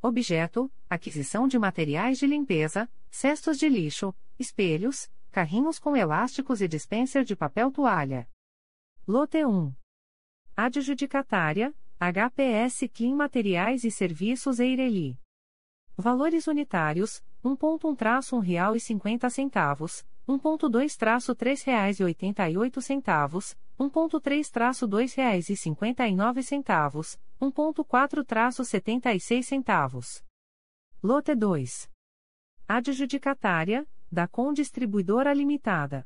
Objeto: aquisição de materiais de limpeza, cestos de lixo, espelhos, carrinhos com elásticos e dispenser de papel toalha. Lote 1. Adjudicatária: HPS Clean Materiais e Serviços Eireli. Valores unitários: 1.1 traço e cinquenta centavos, 1.2 traço e oito centavos, 1.3 traço e nove centavos, 1.4 traço e seis centavos. Lote 2. Adjudicatária: da Com Distribuidora Limitada.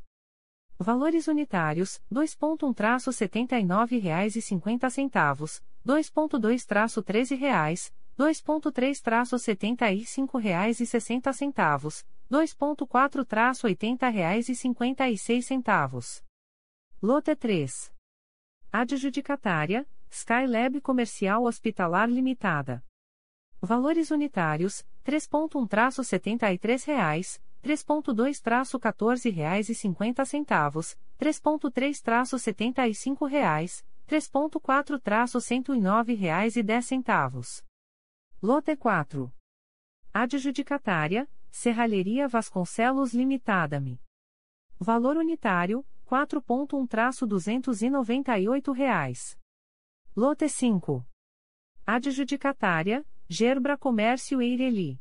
Valores unitários: 2.1 traço setenta e nove reais e cinquenta centavos, 2.2 traço treze reais, 2.3 traço setenta e cinco reais e sessenta centavos, 2.4 traço oitenta reais e cinquenta e seis centavos. Lote 3. Adjudicatária: Skylab Comercial Hospitalar Limitada. Valores unitários: 3.1 traço setenta e três reais, 3.2 traço 14 reais e 50 centavos, 3.3 traço 75 reais, 3.4 traço 109 reais e 10 centavos. Lote 4. Adjudicatária, Serralheria Vasconcelos Limitada-me. Valor unitário, 4.1 traço 298 reais. Lote 5. Adjudicatária, Gerbra Comércio Eireli.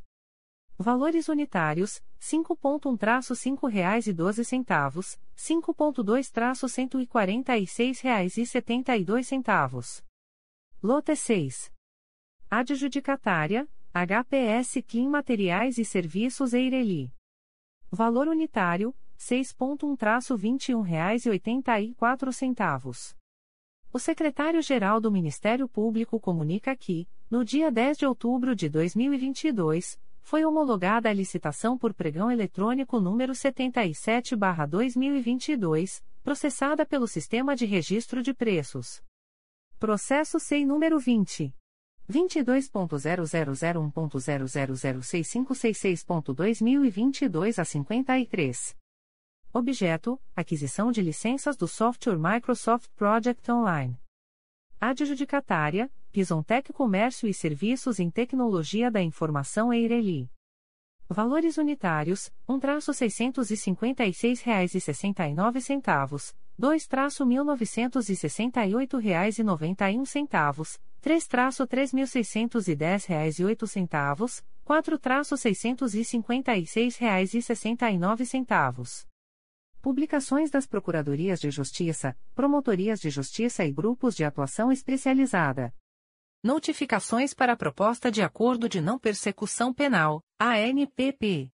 Valores unitários: 5.1 traço cinco reais e doze centavos, 5.2 traço cento e quarenta e seis. Lote 6. Adjudicatária: HPS Clean Materiais e Serviços Eireli. Valor unitário: 6.1 traço vinte e um reais e oitenta e quatro centavos. O secretário-geral do Ministério Público comunica que, no dia 10 de outubro de 2022 foi homologada a licitação por pregão eletrônico número 77/2022, processada pelo Sistema de Registro de Preços. Processo SEI número 20 22.0001.0006566.2022 a 53. Objeto: aquisição de licenças do software Microsoft Project Online. Adjudicatária: Pisontec Comércio e Serviços em Tecnologia da Informação Eireli. Valores unitários: 1 traço nove centavos, 2 traço um centavos, 3 traço oito centavos, 4 traço nove centavos. Publicações das Procuradorias de Justiça, Promotorias de Justiça e Grupos de Atuação Especializada. Notificações para a Proposta de Acordo de Não Persecução Penal, ANPP.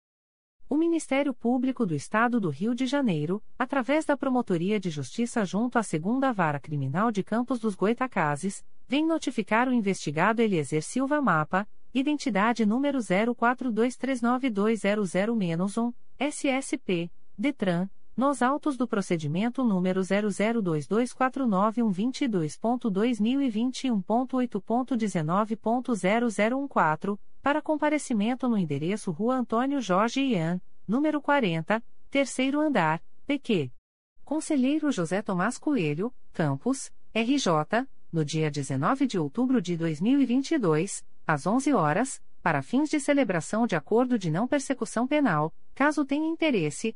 O Ministério Público do Estado do Rio de Janeiro, através da Promotoria de Justiça junto à Segunda Vara Criminal de Campos dos Goitacazes, vem notificar o investigado Eliezer Silva Mapa, identidade número 04239200-1, SSP, DETRAN, nos autos do procedimento número 00224922.2021.8.19.0014, para comparecimento no endereço Rua Antônio Jorge Ian, número 40, terceiro andar, PQ. Conselheiro José Tomás Coelho, Campos, RJ, no dia 19 de outubro de 2022, às 11 horas, para fins de celebração de acordo de não persecução penal, caso tenha interesse,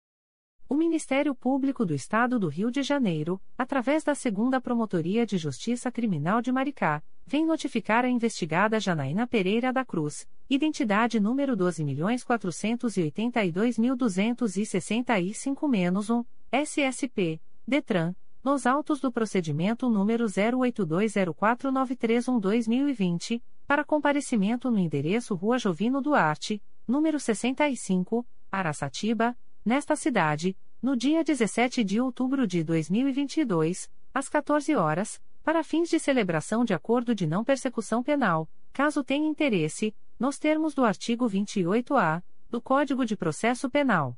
O Ministério Público do Estado do Rio de Janeiro, através da Segunda Promotoria de Justiça Criminal de Maricá, vem notificar a investigada Janaína Pereira da Cruz, identidade número 12.482.265-1, SSP, DETRAN, nos autos do procedimento número 08204931-2020, para comparecimento no endereço Rua Jovino Duarte, número 65, Araçatiba, nesta cidade, no dia 17 de outubro de 2022, às 14 horas, para fins de celebração de acordo de não persecução penal, caso tenha interesse, nos termos do artigo 28-A do Código de Processo Penal.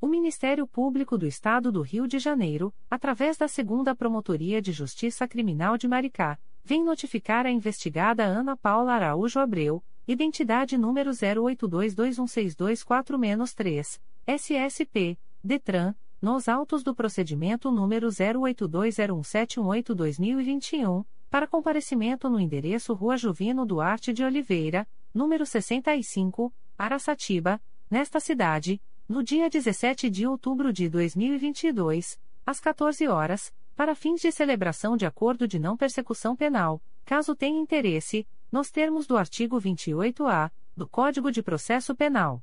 O Ministério Público do Estado do Rio de Janeiro, através da Segunda Promotoria de Justiça Criminal de Maricá, vem notificar a investigada Ana Paula Araújo Abreu, identidade número 08221624-3, SSP, DETRAN, nos autos do procedimento número 08201718-2021, para comparecimento no endereço Rua Juvino Duarte de Oliveira, número 65, Araçatiba, nesta cidade, no dia 17 de outubro de 2022, às 14 horas, para fins de celebração de acordo de não persecução penal, caso tenha interesse, nos termos do artigo 28-A do Código de Processo Penal.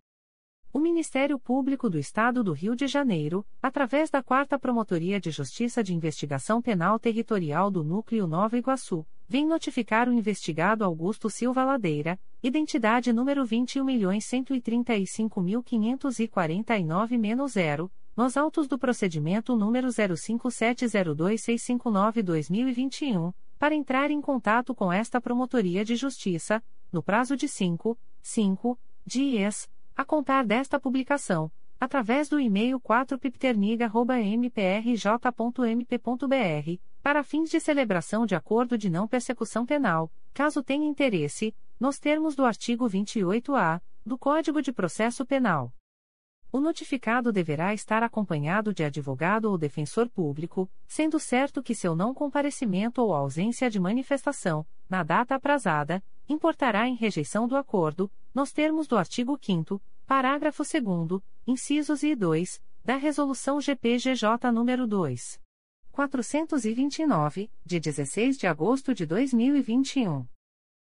O Ministério Público do Estado do Rio de Janeiro, através da 4 Promotoria de Justiça de Investigação Penal Territorial do Núcleo Nova Iguaçu, vem notificar o investigado Augusto Silva Ladeira, identidade número 21.135.549-0, nos autos do procedimento número 05702659-2021, para entrar em contato com esta Promotoria de Justiça, no prazo de 5, 5 dias a contar desta publicação, através do e-mail 4pipterniga.mprj.mp.br, para fins de celebração de acordo de não persecução penal, caso tenha interesse, nos termos do artigo 28-A do Código de Processo Penal. O notificado deverá estar acompanhado de advogado ou defensor público, sendo certo que seu não comparecimento ou ausência de manifestação, na data aprazada, importará em rejeição do acordo, nos termos do artigo 5 parágrafo 2 incisos e 2, da Resolução GPGJ nº 2. 429, de 16 de agosto de 2021.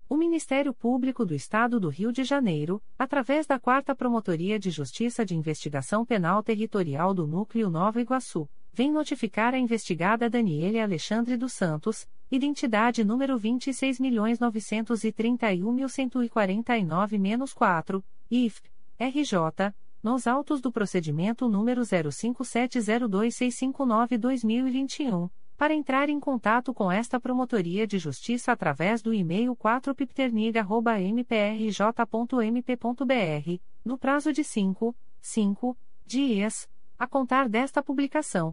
O Ministério Público do Estado do Rio de Janeiro, através da 4 Promotoria de Justiça de Investigação Penal Territorial do Núcleo Nova Iguaçu, vem notificar a investigada Daniele Alexandre dos Santos, identidade número 26.931.149-4, IF, RJ, nos autos do procedimento número 05702659-2021 para entrar em contato com esta Promotoria de Justiça através do e-mail 4pipterniga.mprj.mp.br, no prazo de 5, 5, dias, a contar desta publicação,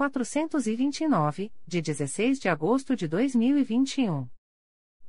429, de 16 de agosto de 2021.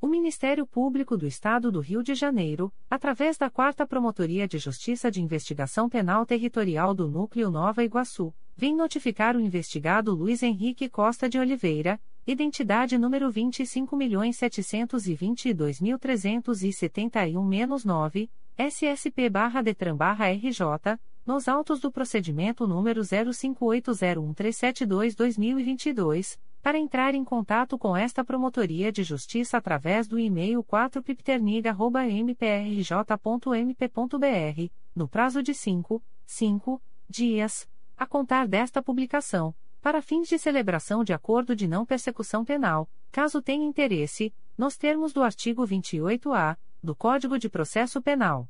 O Ministério Público do Estado do Rio de Janeiro, através da Quarta Promotoria de Justiça de Investigação Penal Territorial do Núcleo Nova Iguaçu, vem notificar o investigado Luiz Henrique Costa de Oliveira, identidade número 25.722.371-9, SSP-DETRAN-RJ, nos autos do procedimento número 05801372-2022 para entrar em contato com esta Promotoria de Justiça através do e-mail 4pipterniga.mprj.mp.br, no prazo de 5, 5 dias, a contar desta publicação, para fins de celebração de acordo de não persecução penal, caso tenha interesse, nos termos do artigo 28-A do Código de Processo Penal.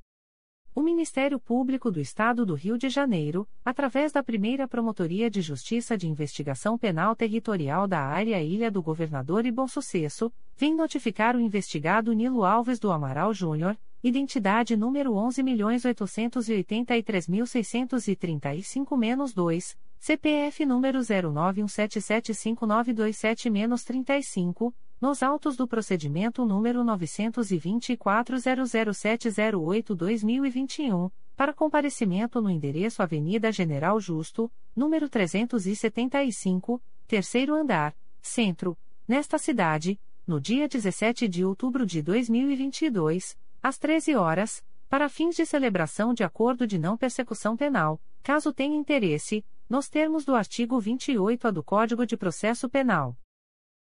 O Ministério Público do Estado do Rio de Janeiro, através da primeira Promotoria de Justiça de Investigação Penal Territorial da Área Ilha do Governador e Bom Sucesso, vem notificar o investigado Nilo Alves do Amaral Júnior, identidade número 11.883.635-2, CPF número 0917759227-35 nos autos do procedimento número 924.00708-2021, para comparecimento no endereço Avenida General Justo, número 375, terceiro andar, centro, nesta cidade, no dia 17 de outubro de 2022, às 13 horas, para fins de celebração de acordo de não persecução penal, caso tenha interesse, nos termos do artigo 28-A do Código de Processo Penal.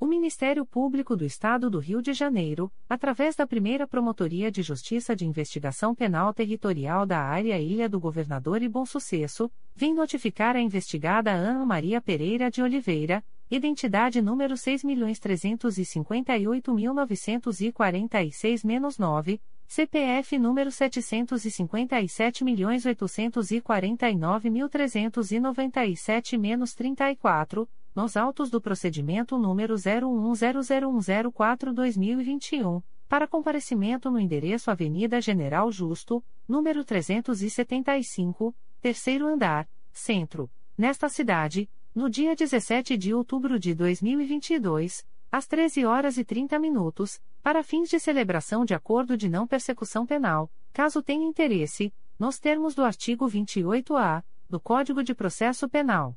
O Ministério Público do Estado do Rio de Janeiro, através da primeira Promotoria de Justiça de Investigação Penal Territorial da Área Ilha do Governador e Bom Sucesso, vem notificar a investigada Ana Maria Pereira de Oliveira, identidade número 6.358.946-9, CPF número 758.849.397-34, nos autos do procedimento número 01001004-2021, para comparecimento no endereço Avenida General Justo, número 375, terceiro andar, centro, nesta cidade, no dia 17 de outubro de 2022, às 13 horas e 30 minutos, para fins de celebração de acordo de não persecução penal, caso tenha interesse, nos termos do artigo 28-A do Código de Processo Penal.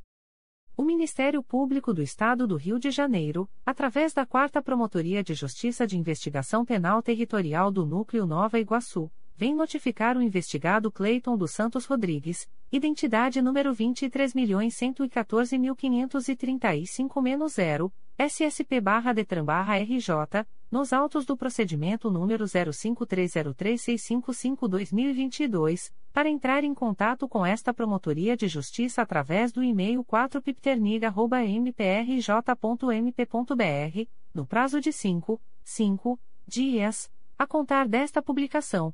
O Ministério Público do Estado do Rio de Janeiro, através da Quarta Promotoria de Justiça de Investigação Penal Territorial do Núcleo Nova Iguaçu, vem notificar o investigado Cleiton dos Santos Rodrigues, identidade número 23.114.535-0, SSP-DETRAN-RJ, nos autos do procedimento número 05303655-2022, para entrar em contato com esta Promotoria de Justiça através do e-mail 4pipternig.mprj.mp.br, no prazo de 5, 5 dias, a contar desta publicação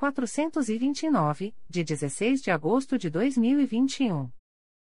429, de 16 de agosto de 2021.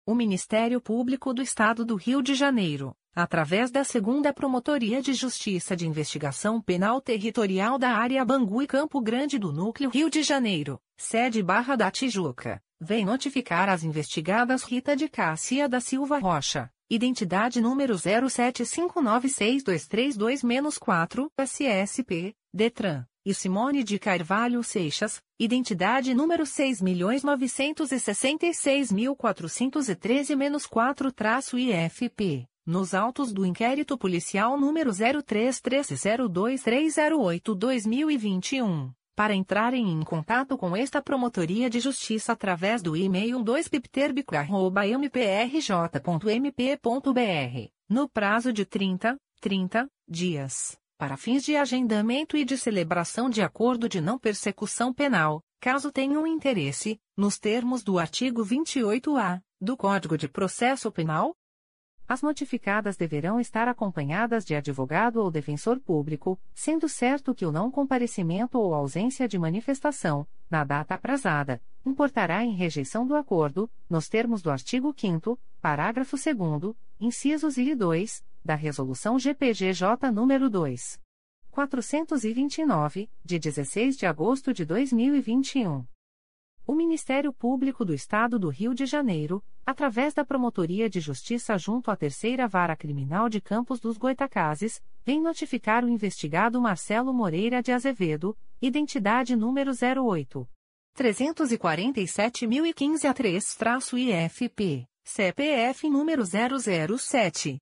O Ministério Público do Estado do Rio de Janeiro, através da Segunda Promotoria de Justiça de Investigação Penal Territorial da Área Bangu e Campo Grande do Núcleo Rio de Janeiro, sede Barra da Tijuca, vem notificar as investigadas Rita de Cássia da Silva Rocha, identidade número 07596232-4, SSP, DETRAN e Simone de Carvalho Seixas, identidade número 6.966.413-4-IFP, nos autos do inquérito policial número 0313023008-2021, para entrarem em contato com esta Promotoria de Justiça através do e-mail 2pipterbic.mprj.mp.br, no prazo de 30, 30 dias para fins de agendamento e de celebração de acordo de não persecução penal, caso tenham interesse, nos termos do artigo 28-A do Código de Processo Penal. As notificadas deverão estar acompanhadas de advogado ou defensor público, sendo certo que o não comparecimento ou ausência de manifestação, na data aprazada, importará em rejeição do acordo, nos termos do artigo 5 parágrafo 2 incisos I e 2, da Resolução GPGJ nº 2. 429, de 16 de agosto de 2021. O Ministério Público do Estado do Rio de Janeiro, através da Promotoria de Justiça junto à Terceira Vara Criminal de Campos dos Goitacazes, vem notificar o investigado Marcelo Moreira de Azevedo, identidade número 08. 347.015 a 3-IFP, CPF número 007.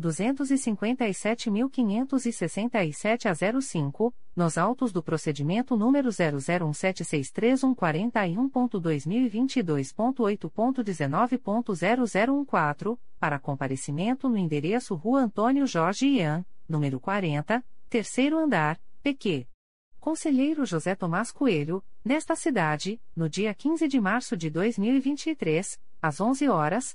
257.567 a 05, nos autos do procedimento número 001763141.2022.8.19.0014, para comparecimento no endereço Rua Antônio Jorge Ian, número 40, terceiro andar, PQ. Conselheiro José Tomás Coelho, nesta cidade, no dia 15 de março de 2023, às 11 horas,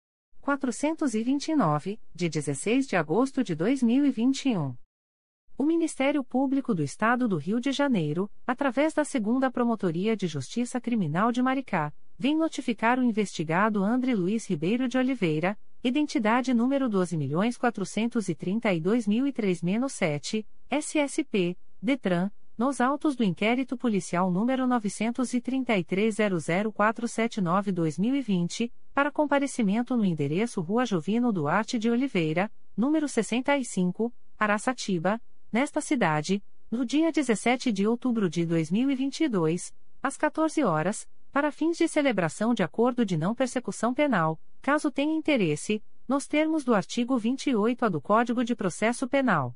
429, de 16 de agosto de 2021. O Ministério Público do Estado do Rio de Janeiro, através da Segunda Promotoria de Justiça Criminal de Maricá, vem notificar o investigado André Luiz Ribeiro de Oliveira, identidade número 12.432.003-7, SSP, DETRAN, nos autos do inquérito policial número 933.00479-2020, para comparecimento no endereço Rua Jovino Duarte de Oliveira, número 65, Araçatiba, nesta cidade, no dia 17 de outubro de 2022, às 14 horas, para fins de celebração de acordo de não persecução penal, caso tenha interesse, nos termos do artigo 28-A do Código de Processo Penal.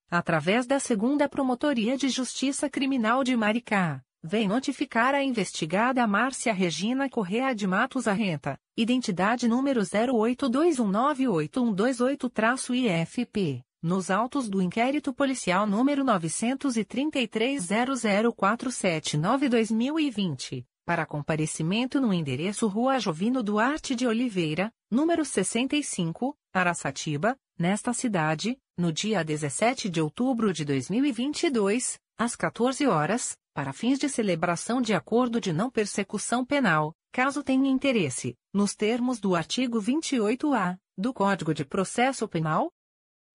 através da Segunda Promotoria de Justiça Criminal de Maricá, vem notificar a investigada Márcia Regina Correa de Matos Arrenta, identidade número 0821982128-IFP, nos autos do inquérito policial número 933 para comparecimento no endereço Rua Jovino Duarte de Oliveira, número 65, Araçatiba, nesta cidade, no dia 17 de outubro de 2022, às 14 horas, para fins de celebração de acordo de não persecução penal, caso tenha interesse, nos termos do artigo 28-A do Código de Processo Penal,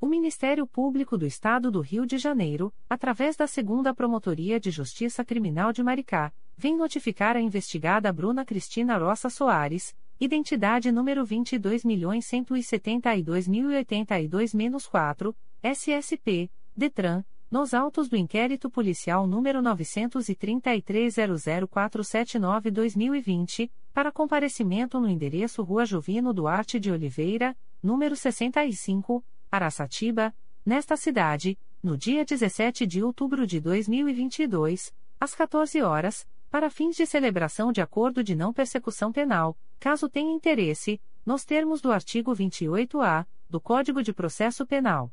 O Ministério Público do Estado do Rio de Janeiro, através da Segunda Promotoria de Justiça Criminal de Maricá, vem notificar a investigada Bruna Cristina Roça Soares, identidade número 22.172.082.082-4, SSP, DETRAN, nos autos do inquérito policial número 933.00479-2020, para comparecimento no endereço Rua Jovino Duarte de Oliveira, número 65, Araçatiba, nesta cidade, no dia 17 de outubro de 2022, às 14 horas, para fins de celebração de acordo de não persecução penal, caso tenha interesse, nos termos do artigo 28-A do Código de Processo Penal.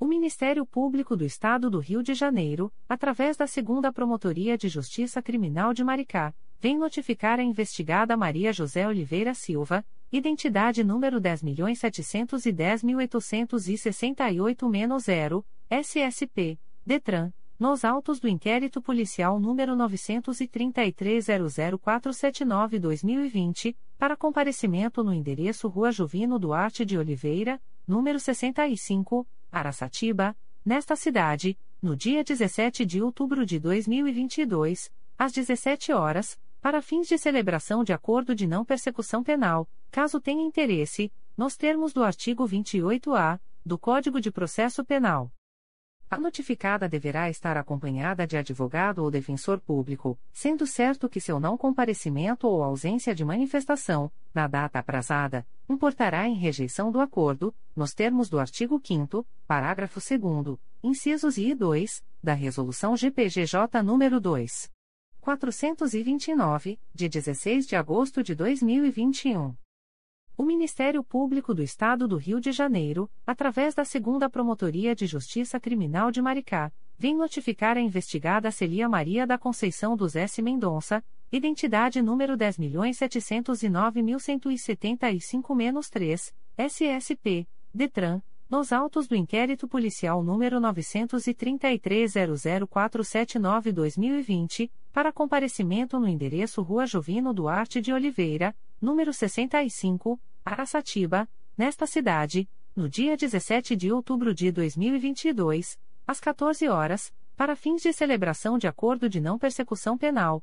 O Ministério Público do Estado do Rio de Janeiro, através da Segunda Promotoria de Justiça Criminal de Maricá, vem notificar a investigada Maria José Oliveira Silva, identidade número 10.710868-0, SSP, DETRAN, nos autos do inquérito policial número 933-00479-2020, para comparecimento no endereço Rua Jovino Duarte de Oliveira, número 65, Araçatiba, nesta cidade, no dia 17 de outubro de 2022, às 17 horas, para fins de celebração de acordo de não persecução penal, caso tenha interesse, nos termos do artigo 28-A do Código de Processo Penal. A notificada deverá estar acompanhada de advogado ou defensor público, sendo certo que seu não comparecimento ou ausência de manifestação, na data aprazada, importará em rejeição do acordo, nos termos do artigo 5 parágrafo 2 incisos I e 2, da Resolução GPGJ nº 2. 429, de 16 de agosto de 2021. O Ministério Público do Estado do Rio de Janeiro, através da Segunda Promotoria de Justiça Criminal de Maricá, vem notificar a investigada Celia Maria da Conceição dos S. Mendonça, identidade número 10.709.175-3, SSP, DETRAN, nos autos do inquérito policial número 933-00479-2020, para comparecimento no endereço Rua Jovino Duarte de Oliveira, número 65, Araçatiba, nesta cidade, no dia 17 de outubro de 2022, às 14 horas, para fins de celebração de acordo de não persecução penal,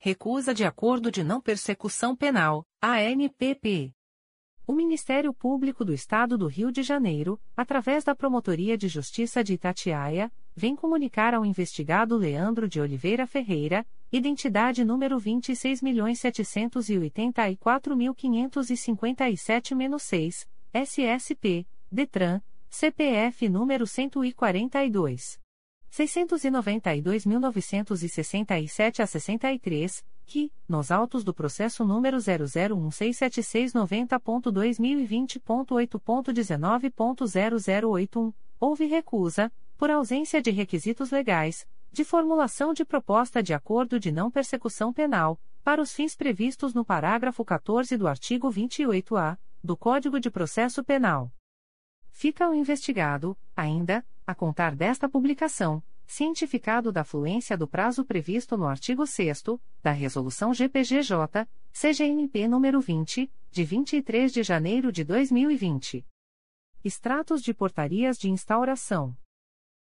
Recusa de acordo de não persecução penal, ANPP. O Ministério Público do Estado do Rio de Janeiro, através da Promotoria de Justiça de Itatiaia, vem comunicar ao investigado Leandro de Oliveira Ferreira, identidade número 26.784.557-6, SSP, DETRAN, CPF número 142. 692.967 a 63, que, nos autos do processo número 0016769.2020.8.19.0081, houve recusa, por ausência de requisitos legais, de formulação de proposta de acordo de não persecução penal, para os fins previstos no parágrafo 14 do artigo 28-A do Código de Processo Penal. Fica o investigado, ainda, a contar desta publicação, cientificado da fluência do prazo previsto no artigo 6 da Resolução GPGJ, CGNP nº 20, de 23 de janeiro de 2020. Extratos de portarias de instauração.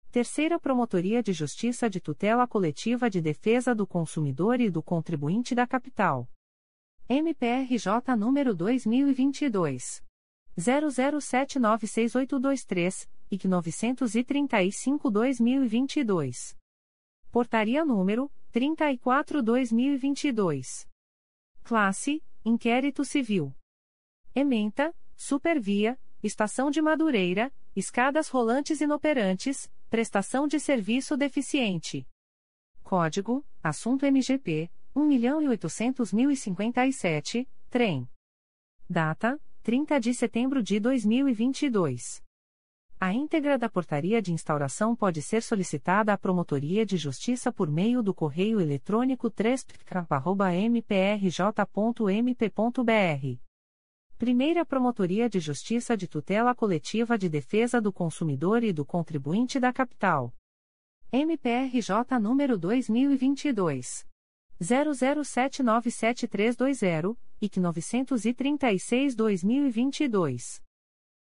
Terceira Promotoria de Justiça de Tutela Coletiva de Defesa do Consumidor e do Contribuinte da Capital. MPRJ número 2022 00796823 e 935-2022. Portaria número 34/2022. Classe: Inquérito Civil. Ementa: Supervia, Estação de Madureira, Escadas rolantes inoperantes, Prestação de serviço deficiente. Código: Assunto MGP 1.800.057, Trem. Data: 30 de setembro de 2022. A íntegra da portaria de instauração pode ser solicitada à Promotoria de Justiça por meio do correio eletrônico 3 mprj.mp.br Primeira Promotoria de Justiça de Tutela Coletiva de Defesa do Consumidor e do Contribuinte da Capital. MPRJ número 2022 00797320 e 936-2022.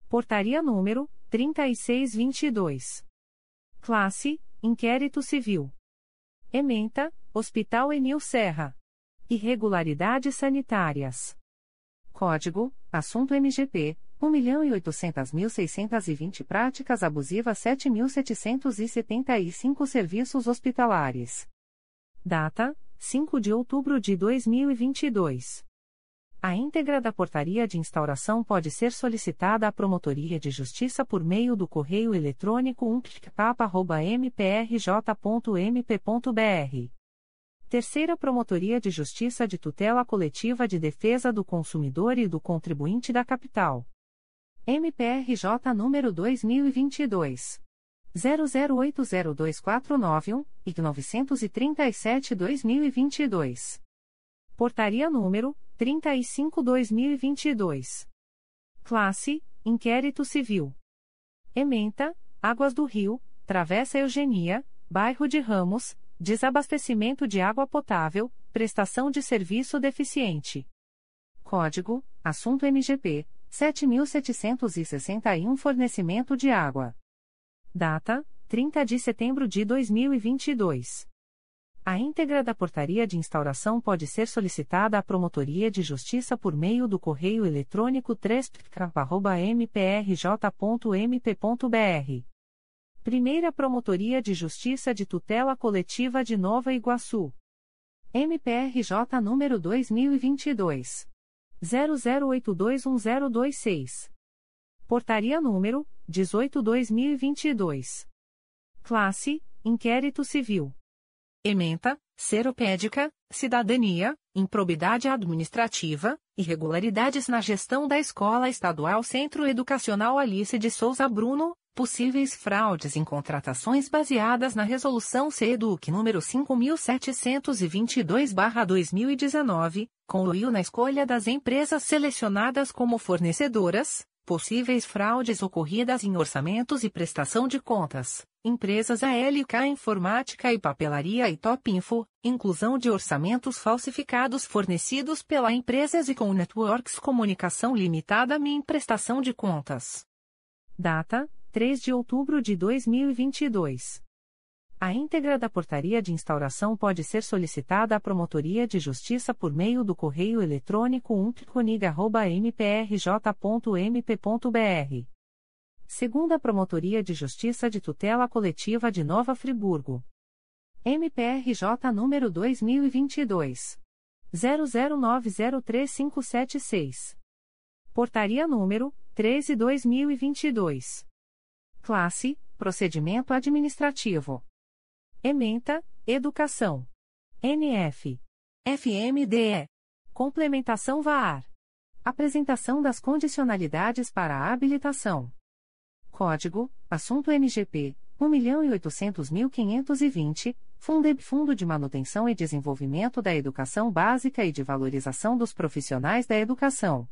Portaria número 3622. Classe: Inquérito Civil. Ementa: Hospital Enil Serra. Irregularidades sanitárias. Código: Assunto MGP 1.800.620 Práticas abusivas 7.775 Serviços hospitalares. Data: 5 de outubro de 2022. A íntegra da portaria de instauração pode ser solicitada à Promotoria de Justiça por meio do correio eletrônico umptcap.mprj.mp.br Terceira Promotoria de Justiça de Tutela Coletiva de Defesa do Consumidor e do Contribuinte da Capital. MPRJ número 2022 00802491 e 937-2022. Portaria número 35/2022. Classe: Inquérito Civil. Ementa: Águas do Rio, Travessa Eugenia, Bairro de Ramos Desabastecimento de água potável, prestação de serviço deficiente. Código: Assunto MGP 7761 Fornecimento de água. Data: 30 de setembro de 2022. A íntegra da portaria de instauração pode ser solicitada à Promotoria de Justiça por meio do correio eletrônico 3 mprj.mp.br Primeira Promotoria de Justiça de Tutela Coletiva de Nova Iguaçu. MPRJ número 2022 00821026. Portaria número 18/2022. Classe: Inquérito Civil. Ementa: Seropédica, Cidadania, Improbidade Administrativa, Irregularidades na gestão da Escola Estadual Centro Educacional Alice de Souza Bruno, possíveis fraudes em contratações baseadas na Resolução CEDUC número 5722-2019, concluiu na escolha das empresas selecionadas como fornecedoras, possíveis fraudes ocorridas em orçamentos e prestação de contas, empresas ALK Informática e Papelaria e Top Info, inclusão de orçamentos falsificados fornecidos pela empresa Zicom Networks Comunicação Limitada em prestação de contas. Data 3 de outubro de 2022. A íntegra da portaria de instauração pode ser solicitada à Promotoria de Justiça por meio do correio eletrônico umptconig.mprj.mp.br Segunda Promotoria de Justiça de Tutela Coletiva de Nova Friburgo. MPRJ número 2022 00903576. Portaria número 13/2022. Classe: Procedimento administrativo. Ementa: Educação. NF. FMDE. Complementação VAR. Apresentação das condicionalidades para a habilitação. Código: Assunto MGP 1.800.520, Fundeb Fundo de Manutenção e Desenvolvimento da Educação Básica e de Valorização dos Profissionais da Educação.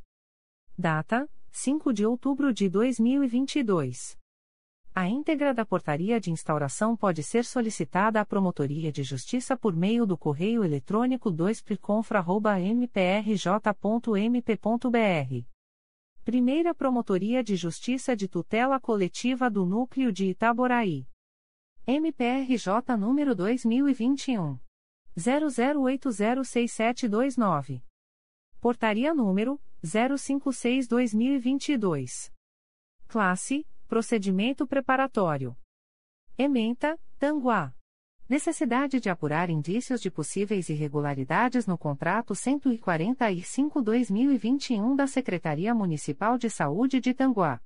Data: 5 de outubro de 2022. A íntegra da portaria de instauração pode ser solicitada à Promotoria de Justiça por meio do correio eletrônico 2pconfra.mprj.mp.br. Primeira Promotoria de Justiça de Tutela Coletiva do Núcleo de Itaboraí. MPRJ número 2021. 00806729. Portaria número 056-2022. Classe Procedimento preparatório. Ementa, Tanguá. Necessidade de apurar indícios de possíveis irregularidades no contrato 145-2021 da Secretaria Municipal de Saúde de Tanguá.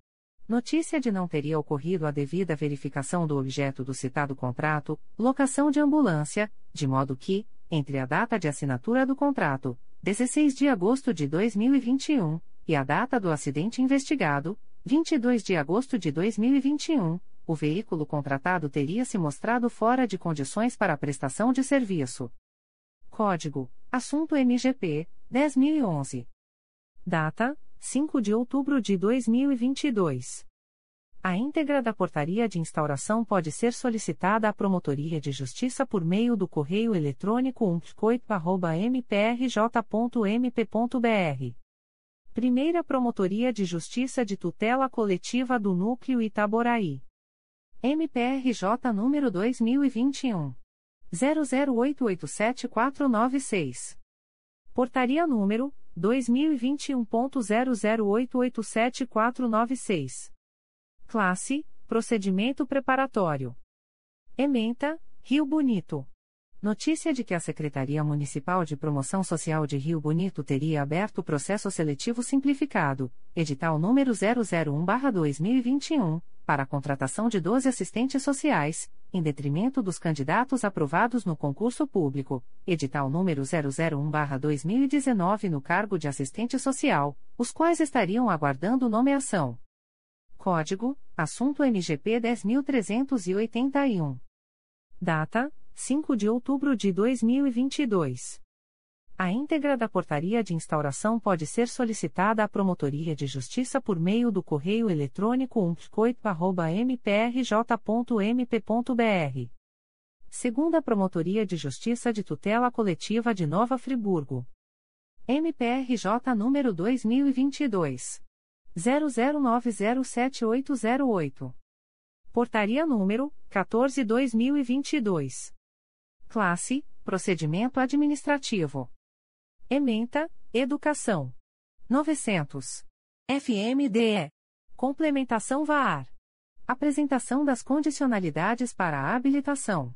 Notícia de não teria ocorrido a devida verificação do objeto do citado contrato, locação de ambulância, de modo que, entre a data de assinatura do contrato, 16 de agosto de 2021, e a data do acidente investigado, 22 de agosto de 2021, o veículo contratado teria se mostrado fora de condições para a prestação de serviço. Código: Assunto MGP 10011. Data: 5 de outubro de 2022. A íntegra da portaria de instauração pode ser solicitada à Promotoria de Justiça por meio do correio eletrônico umpcoip.mprj.mp.br Primeira Promotoria de Justiça de Tutela Coletiva do Núcleo Itaboraí. MPRJ número 2021 00887496. Portaria número 2021.00887496. Classe: Procedimento preparatório. Ementa: Rio Bonito. Notícia de que a Secretaria Municipal de Promoção Social de Rio Bonito teria aberto processo seletivo simplificado, edital número 001/2021, para a contratação de 12 assistentes sociais, em detrimento dos candidatos aprovados no concurso público, edital número 001/2019 no cargo de assistente social, os quais estariam aguardando nomeação. Código: Assunto MGP 10381. Data: 5 de outubro de 2022. A íntegra da portaria de instauração pode ser solicitada à Promotoria de Justiça por meio do correio eletrônico umpcoip.mprj.mp.br. Segunda Promotoria de Justiça de Tutela Coletiva de Nova Friburgo. MPRJ número 2022. 00907808. Portaria número 14/2022. Classe: Procedimento Administrativo. Ementa: Educação. 900. FMDE. Complementação VAR. Apresentação das condicionalidades para a habilitação.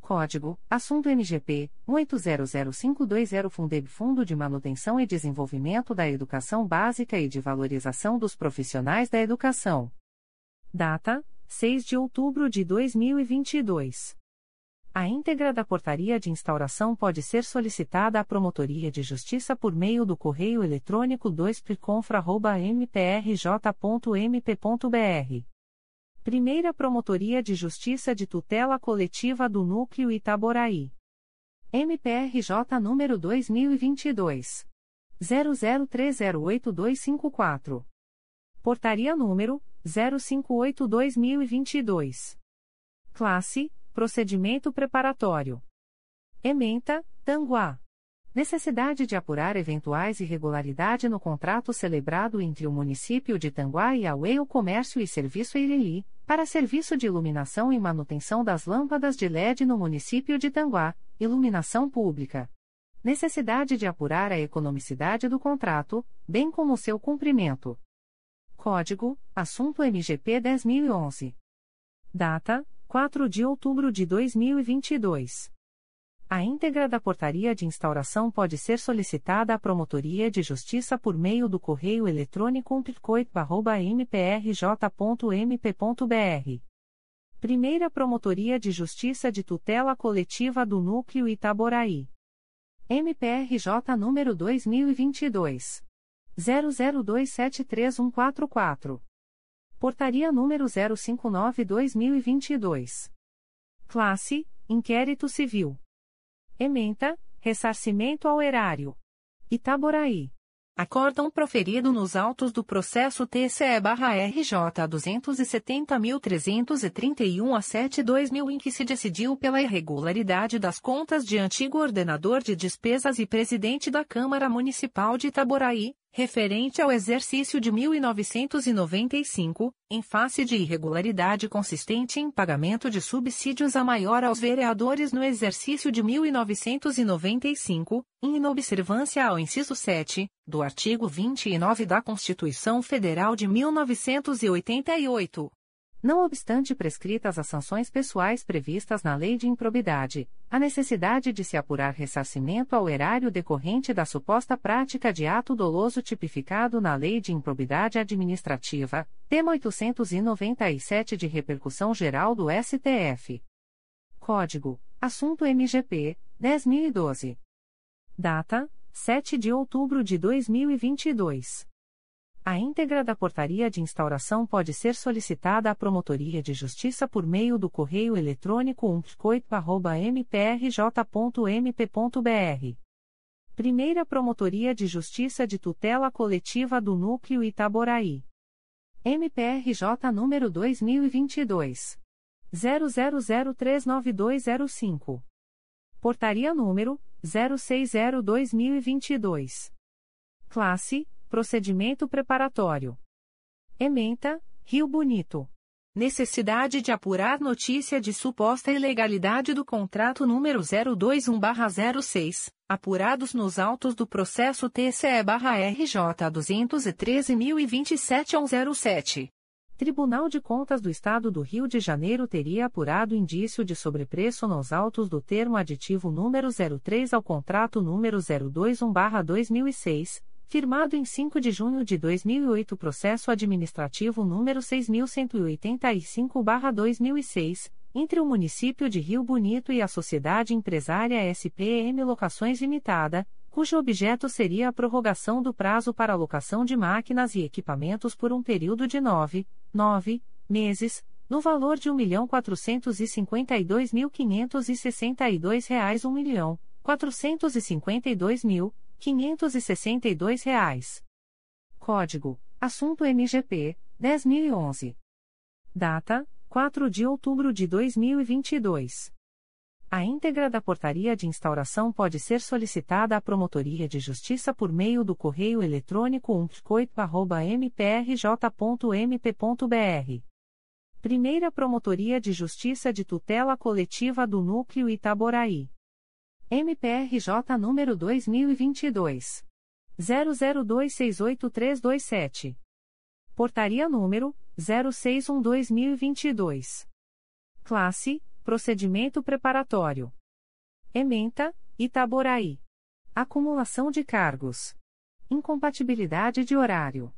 Código: Assunto MGP 800520 Fundeb Fundo de Manutenção e Desenvolvimento da Educação Básica e de Valorização dos Profissionais da Educação. Data: 6 de outubro de 2022. A íntegra da portaria de instauração pode ser solicitada à Promotoria de Justiça por meio do correio eletrônico 2pconfra.mprj.mp.br. Primeira Promotoria de Justiça de Tutela Coletiva do Núcleo Itaboraí. MPRJ número 2022. 00308254. Portaria número 058-2022. Classe Procedimento preparatório. Ementa, Tanguá. Necessidade de apurar eventuais irregularidade no contrato celebrado entre o município de Tanguá e a UEO Comércio e Serviço Ireli, para serviço de iluminação e manutenção das lâmpadas de LED no município de Tanguá, iluminação pública. Necessidade de apurar a economicidade do contrato, bem como seu cumprimento. Código: Assunto MGP 10011. Data: 4 de outubro de 2022. A íntegra da portaria de instauração pode ser solicitada à Promotoria de Justiça por meio do correio eletrônico umplicoit.mprj.mp.br. Primeira Promotoria de Justiça de Tutela Coletiva do Núcleo Itaboraí. MPRJ número 2022. 00273144. Portaria número 059-2022. Classe: Inquérito Civil. Ementa: Ressarcimento ao Erário. Itaboraí. Acórdão proferido nos autos do processo TCE-RJ 270.331 a 7-2000 em que se decidiu pela irregularidade das contas de antigo ordenador de despesas e presidente da Câmara Municipal de Itaboraí, referente ao exercício de 1995, em face de irregularidade consistente em pagamento de subsídios a maior aos vereadores no exercício de 1995, em inobservância ao inciso 7, do artigo 29 da Constituição Federal de 1988. Não obstante prescritas as sanções pessoais previstas na Lei de Improbidade, a necessidade de se apurar ressarcimento ao erário decorrente da suposta prática de ato doloso tipificado na Lei de Improbidade Administrativa, tema 897 de repercussão geral do STF. Código: Assunto MGP 10012. Data: 7 de outubro de 2022. A íntegra da portaria de instauração pode ser solicitada à Promotoria de Justiça por meio do correio eletrônico umpcoit.mprj.mp.br. Primeira Promotoria de Justiça de Tutela Coletiva do Núcleo Itaboraí. MPRJ número 2022. 00039205. Portaria número 060-2022. Classe Procedimento preparatório. Ementa, Rio Bonito. Necessidade de apurar notícia de suposta ilegalidade do contrato número 021-06, apurados nos autos do processo TCE-RJ 213.027-07. Tribunal de Contas do Estado do Rio de Janeiro teria apurado indício de sobrepreço nos autos do termo aditivo número 03 ao contrato número 021-2006 firmado em 5 de junho de 2008, processo administrativo número 6185/2006, entre o município de Rio Bonito e a sociedade empresária SPM Locações Limitada, cujo objeto seria a prorrogação do prazo para locação de máquinas e equipamentos por um período de nove, nove meses, no valor de 1.452.562 reais, mil quinhentos e sessenta e dois reais. Código: Assunto MGP 10011. Data: 4 de outubro de 2022. A íntegra da portaria de instauração pode ser solicitada à Promotoria de Justiça por meio do correio eletrônico umpcoit.mprj.mp.br. Primeira Promotoria de Justiça de Tutela Coletiva do Núcleo Itaboraí. MPRJ número 2022 00268327. Portaria número 061/2022. Classe: Procedimento preparatório. Ementa: Itaboraí. Acumulação de cargos. Incompatibilidade de horário.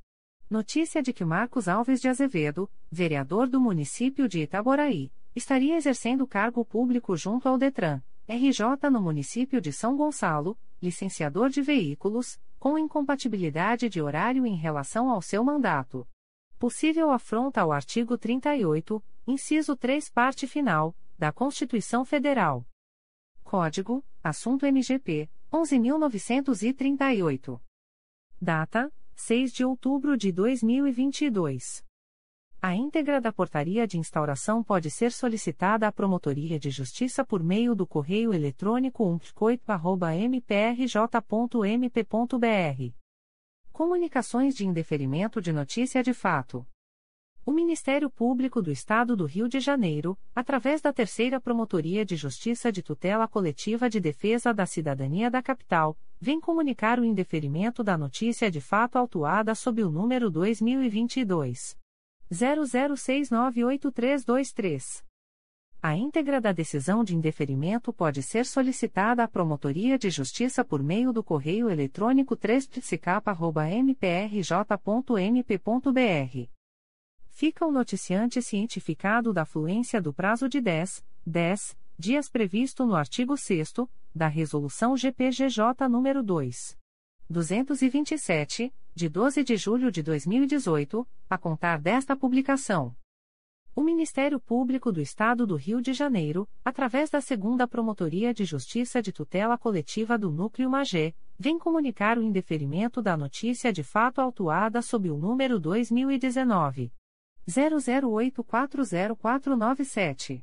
Notícia de que Marcos Alves de Azevedo, vereador do município de Itaboraí, estaria exercendo cargo público junto ao Detran RJ no município de São Gonçalo, licenciador de veículos, com incompatibilidade de horário em relação ao seu mandato. Possível afronta ao artigo 38, inciso 3, parte final, da Constituição Federal. Código: Assunto MGP 11938. Data: 6 de outubro de 2022. A íntegra da portaria de instauração pode ser solicitada à Promotoria de Justiça por meio do correio eletrônico umpcoit.mprj.mp.br. Comunicações de indeferimento de notícia de fato. O Ministério Público do Estado do Rio de Janeiro, através da Terceira Promotoria de Justiça de Tutela Coletiva de Defesa da Cidadania da Capital, vem comunicar o indeferimento da notícia de fato autuada sob o número 2022 00698323. A íntegra da decisão de indeferimento pode ser solicitada à Promotoria de Justiça por meio do correio eletrônico 3 mprj.mp.br fica o noticiante cientificado da fluência do prazo de 10, 10 dias previsto no artigo 6 da Resolução GPGJ nº 2. 227, de 12 de julho de 2018, a contar desta publicação. O Ministério Público do Estado do Rio de Janeiro, através da Segunda Promotoria de Justiça de Tutela Coletiva do Núcleo Magé, vem comunicar o indeferimento da notícia de fato autuada sob o número 2019 00840497.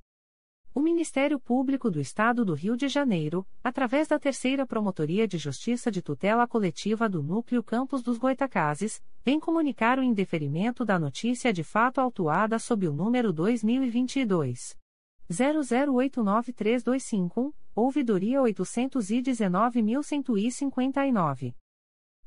O Ministério Público do Estado do Rio de Janeiro, através da Terceira Promotoria de Justiça de Tutela Coletiva do Núcleo Campos dos Goitacazes, vem comunicar o indeferimento da notícia de fato autuada sob o número 2022 00893251, ouvidoria 819.159.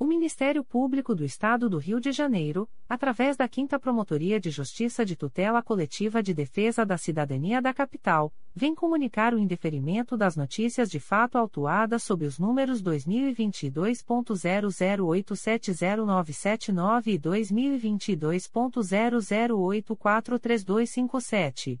O Ministério Público do Estado do Rio de Janeiro, através da 5 Promotoria de Justiça de Tutela Coletiva de Defesa da Cidadania da Capital, vem comunicar o indeferimento das notícias de fato autuadas sob os números 2022.00870979 e 2022.00843257.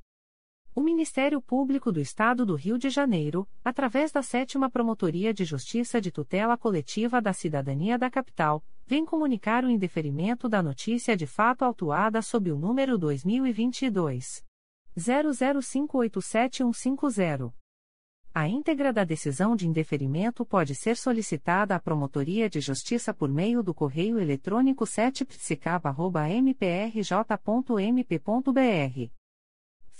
O Ministério Público do Estado do Rio de Janeiro, através da Sétima Promotoria de Justiça de Tutela Coletiva da Cidadania da Capital, vem comunicar o indeferimento da notícia de fato autuada sob o número 2022 00587150. A íntegra da decisão de indeferimento pode ser solicitada à Promotoria de Justiça por meio do correio eletrônico 7psicapa.mprj.mp.br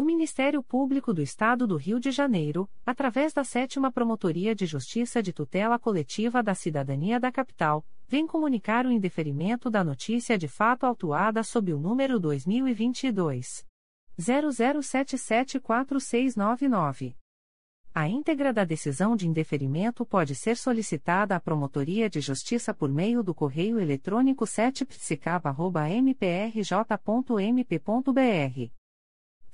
O Ministério Público do Estado do Rio de Janeiro, através da Sétima Promotoria de Justiça de Tutela Coletiva da Cidadania da Capital, vem comunicar o indeferimento da notícia de fato autuada sob o número 2022 00774699. A íntegra da decisão de indeferimento pode ser solicitada à Promotoria de Justiça por meio do correio eletrônico 7psicaba.mprj.mp.br.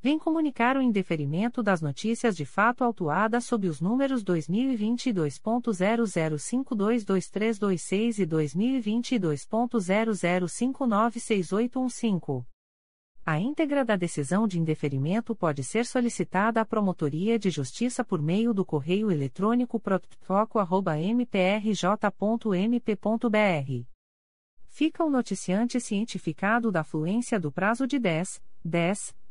vem comunicar o indeferimento das notícias de fato autuadas sob os números 2022.00522326 e 2022.00596815. A íntegra da decisão de indeferimento pode ser solicitada à Promotoria de Justiça por meio do correio eletrônico protfoco.mprj.mp.br. Fica o noticiante cientificado da fluência do prazo de 10, 10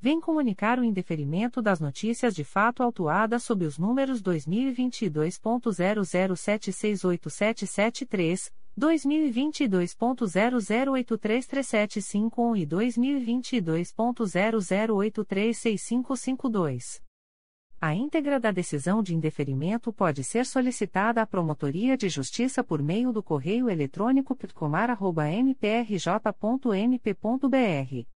vem comunicar o indeferimento das notícias de fato autuadas sob os números 2022.00768773, 2022.00833751 e 2022.00836552. A íntegra da decisão de indeferimento pode ser solicitada à Promotoria de Justiça por meio do correio eletrônico pitcomar.mprj.mp.br.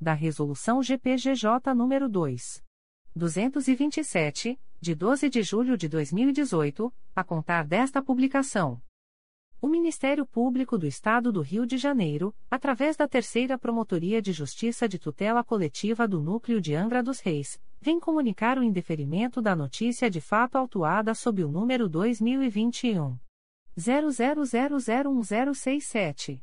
da Resolução GPGJ nº 2. 227, de 12 de julho de 2018, a contar desta publicação. O Ministério Público do Estado do Rio de Janeiro, através da Terceira Promotoria de Justiça de Tutela Coletiva do Núcleo de Angra dos Reis, vem comunicar o indeferimento da notícia de fato autuada sob o número 2021 00001067.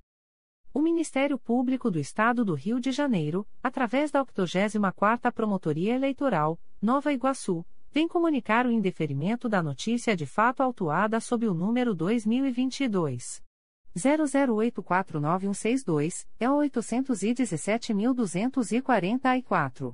O Ministério Público do Estado do Rio de Janeiro, através da 84ª Promotoria Eleitoral, Nova Iguaçu, vem comunicar o indeferimento da notícia de fato autuada sob o número 2022 00849162, é o 817.244.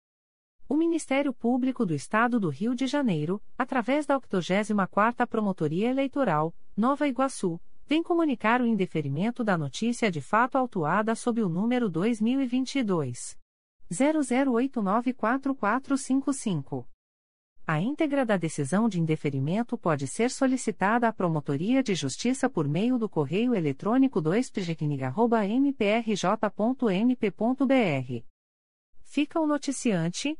O Ministério Público do Estado do Rio de Janeiro, através da 84ª Promotoria Eleitoral, Nova Iguaçu, vem comunicar o indeferimento da notícia de fato autuada sob o número 2022 00894455. A íntegra da decisão de indeferimento pode ser solicitada à Promotoria de Justiça por meio do correio eletrônico 2 mprj.mp.br. Fica o noticiante,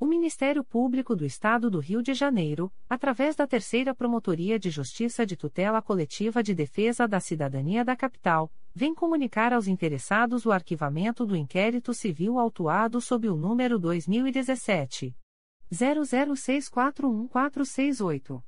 O Ministério Público do Estado do Rio de Janeiro, através da Terceira Promotoria de Justiça de Tutela Coletiva de Defesa da Cidadania da Capital, vem comunicar aos interessados o arquivamento do inquérito civil autuado sob o número 2017 00641468.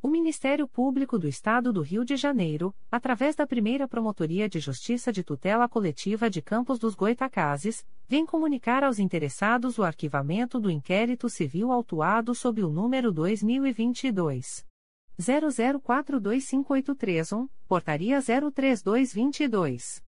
O Ministério Público do Estado do Rio de Janeiro, através da primeira Promotoria de Justiça de Tutela Coletiva de Campos dos Goitacazes, vem comunicar aos interessados o arquivamento do inquérito civil autuado sob o número 2022. 00425831, Portaria 03222.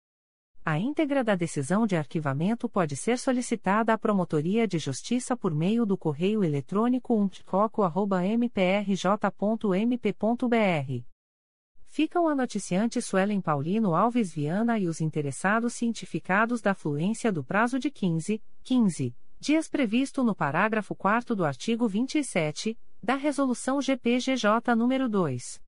A íntegra da decisão de arquivamento pode ser solicitada à Promotoria de Justiça por meio do correio eletrônico umpticoco.mprj.mp.br. Ficam a noticiante Suelen Paulino Alves Viana e os interessados cientificados da fluência do prazo de 15, 15 dias previsto no parágrafo 4 do artigo 27 da Resolução GPGJ nº 2.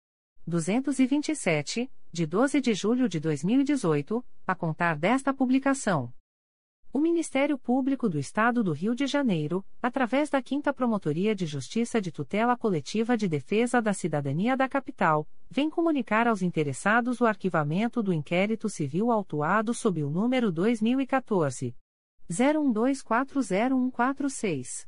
227, de 12 de julho de 2018, a contar desta publicação. O Ministério Público do Estado do Rio de Janeiro, através da 5 Promotoria de Justiça de Tutela Coletiva de Defesa da Cidadania da Capital, vem comunicar aos interessados o arquivamento do inquérito civil autuado sob o número 2014 01240146.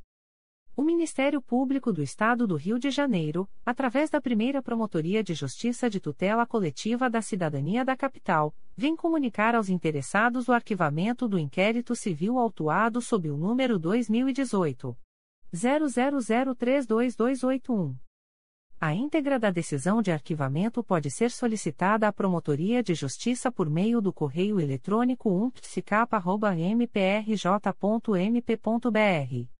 O Ministério Público do Estado do Rio de Janeiro, através da primeira Promotoria de Justiça de Tutela Coletiva da Cidadania da Capital, vem comunicar aos interessados o arquivamento do inquérito civil autuado sob o número 2018. 00032281. A íntegra da decisão de arquivamento pode ser solicitada à Promotoria de Justiça por meio do correio eletrônico umptficap.mprj.mp.br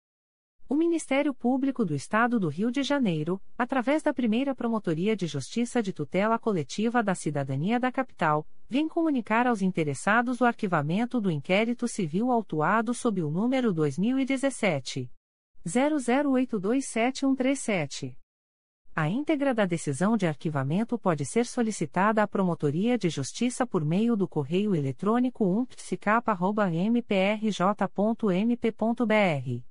O Ministério Público do Estado do Rio de Janeiro, através da primeira Promotoria de Justiça de Tutela Coletiva da Cidadania da Capital, vem comunicar aos interessados o arquivamento do inquérito civil autuado sob o número 2017. 00827137. A íntegra da decisão de arquivamento pode ser solicitada à Promotoria de Justiça por meio do correio eletrônico umptficap.mprj.mp.br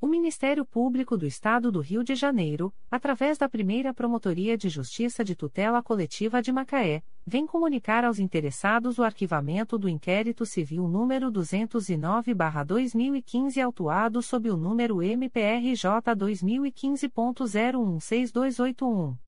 O Ministério Público do Estado do Rio de Janeiro, através da primeira Promotoria de Justiça de Tutela Coletiva de Macaé, vem comunicar aos interessados o arquivamento do inquérito civil número 209-2015, autuado sob o número MPRJ 2015.016281.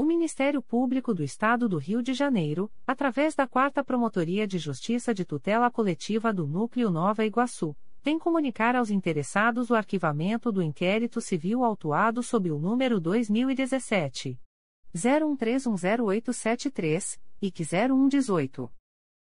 O Ministério Público do Estado do Rio de Janeiro, através da 4 Promotoria de Justiça de Tutela Coletiva do Núcleo Nova Iguaçu, vem comunicar aos interessados o arquivamento do inquérito civil autuado sob o número 2017 01310873 e que 0118.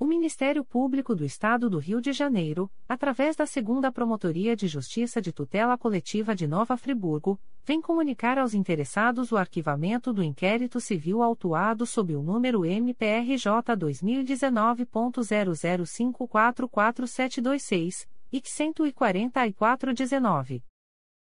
O Ministério Público do Estado do Rio de Janeiro, através da Segunda Promotoria de Justiça de Tutela Coletiva de Nova Friburgo, vem comunicar aos interessados o arquivamento do inquérito civil autuado sob o número MPRJ 2019.00544726 e 14419.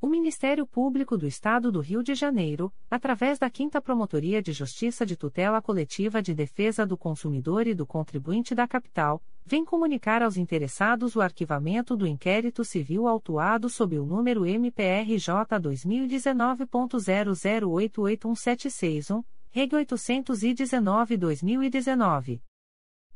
O Ministério Público do Estado do Rio de Janeiro, através da 5 Promotoria de Justiça de Tutela Coletiva de Defesa do Consumidor e do Contribuinte da Capital, vem comunicar aos interessados o arquivamento do inquérito civil autuado sob o número MPRJ 2019.00881761, Reg 819-2019.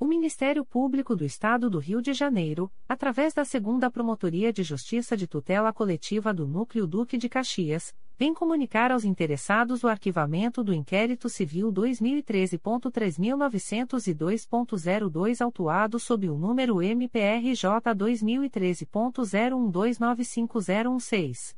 O Ministério Público do Estado do Rio de Janeiro, através da Segunda Promotoria de Justiça de Tutela Coletiva do Núcleo Duque de Caxias, vem comunicar aos interessados o arquivamento do inquérito civil 2013.3902.02 autuado sob o número MPRJ 2013.01295016.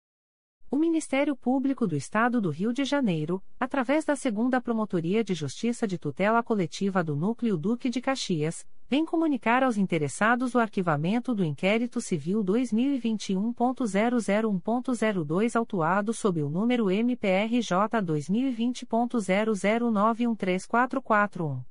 O Ministério Público do Estado do Rio de Janeiro, através da Segunda Promotoria de Justiça de Tutela Coletiva do Núcleo Duque de Caxias, vem comunicar aos interessados o arquivamento do inquérito civil 2021.001.02 autuado sob o número MPRJ 2020.00913441.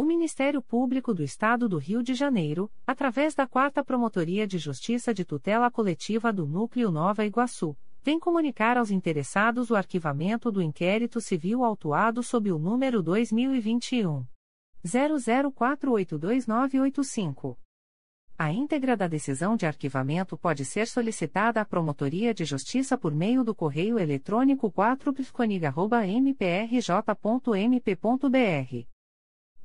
O Ministério Público do Estado do Rio de Janeiro, através da Quarta Promotoria de Justiça de Tutela Coletiva do Núcleo Nova Iguaçu, vem comunicar aos interessados o arquivamento do inquérito civil autuado sob o número 2021 00482985. A íntegra da decisão de arquivamento pode ser solicitada à Promotoria de Justiça por meio do correio eletrônico 4psconig.mprj.mp.br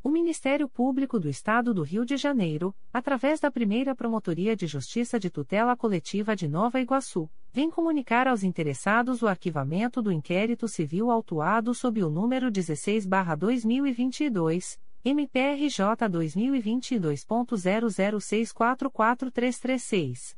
O Ministério Público do Estado do Rio de Janeiro, através da primeira Promotoria de Justiça de Tutela Coletiva de Nova Iguaçu, vem comunicar aos interessados o arquivamento do inquérito civil autuado sob o número 16-2022, MPRJ 2022.00644336.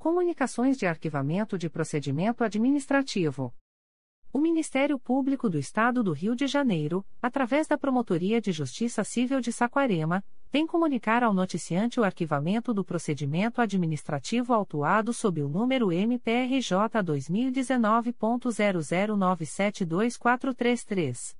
Comunicações de arquivamento de procedimento administrativo. O Ministério Público do Estado do Rio de Janeiro, através da Promotoria de Justiça Civil de Saquarema, vem comunicar ao noticiante o arquivamento do procedimento administrativo autuado sob o número MPRJ 2019.00972433.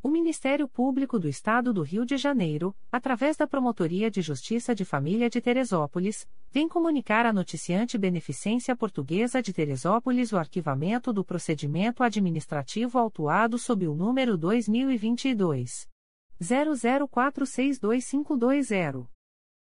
O Ministério Público do Estado do Rio de Janeiro, através da Promotoria de Justiça de Família de Teresópolis, vem comunicar à noticiante Beneficência Portuguesa de Teresópolis o arquivamento do procedimento administrativo autuado sob o número 2022 00462520.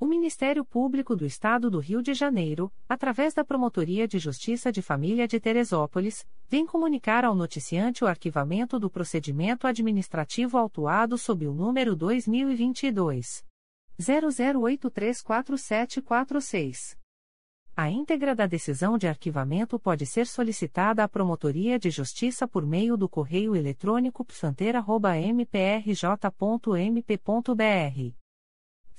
O Ministério Público do Estado do Rio de Janeiro, através da Promotoria de Justiça de Família de Teresópolis, vem comunicar ao noticiante o arquivamento do procedimento administrativo autuado sob o número 2022 00834746. A íntegra da decisão de arquivamento pode ser solicitada à Promotoria de Justiça por meio do correio eletrônico psanteira.mprj.mp.br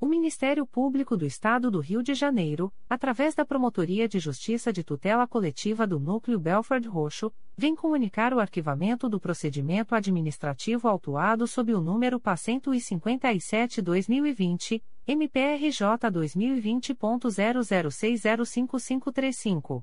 O Ministério Público do Estado do Rio de Janeiro, através da Promotoria de Justiça de Tutela Coletiva do Núcleo Belford Roxo, vem comunicar o arquivamento do procedimento administrativo autuado sob o número PA 157-2020, MPRJ 2020.00605535.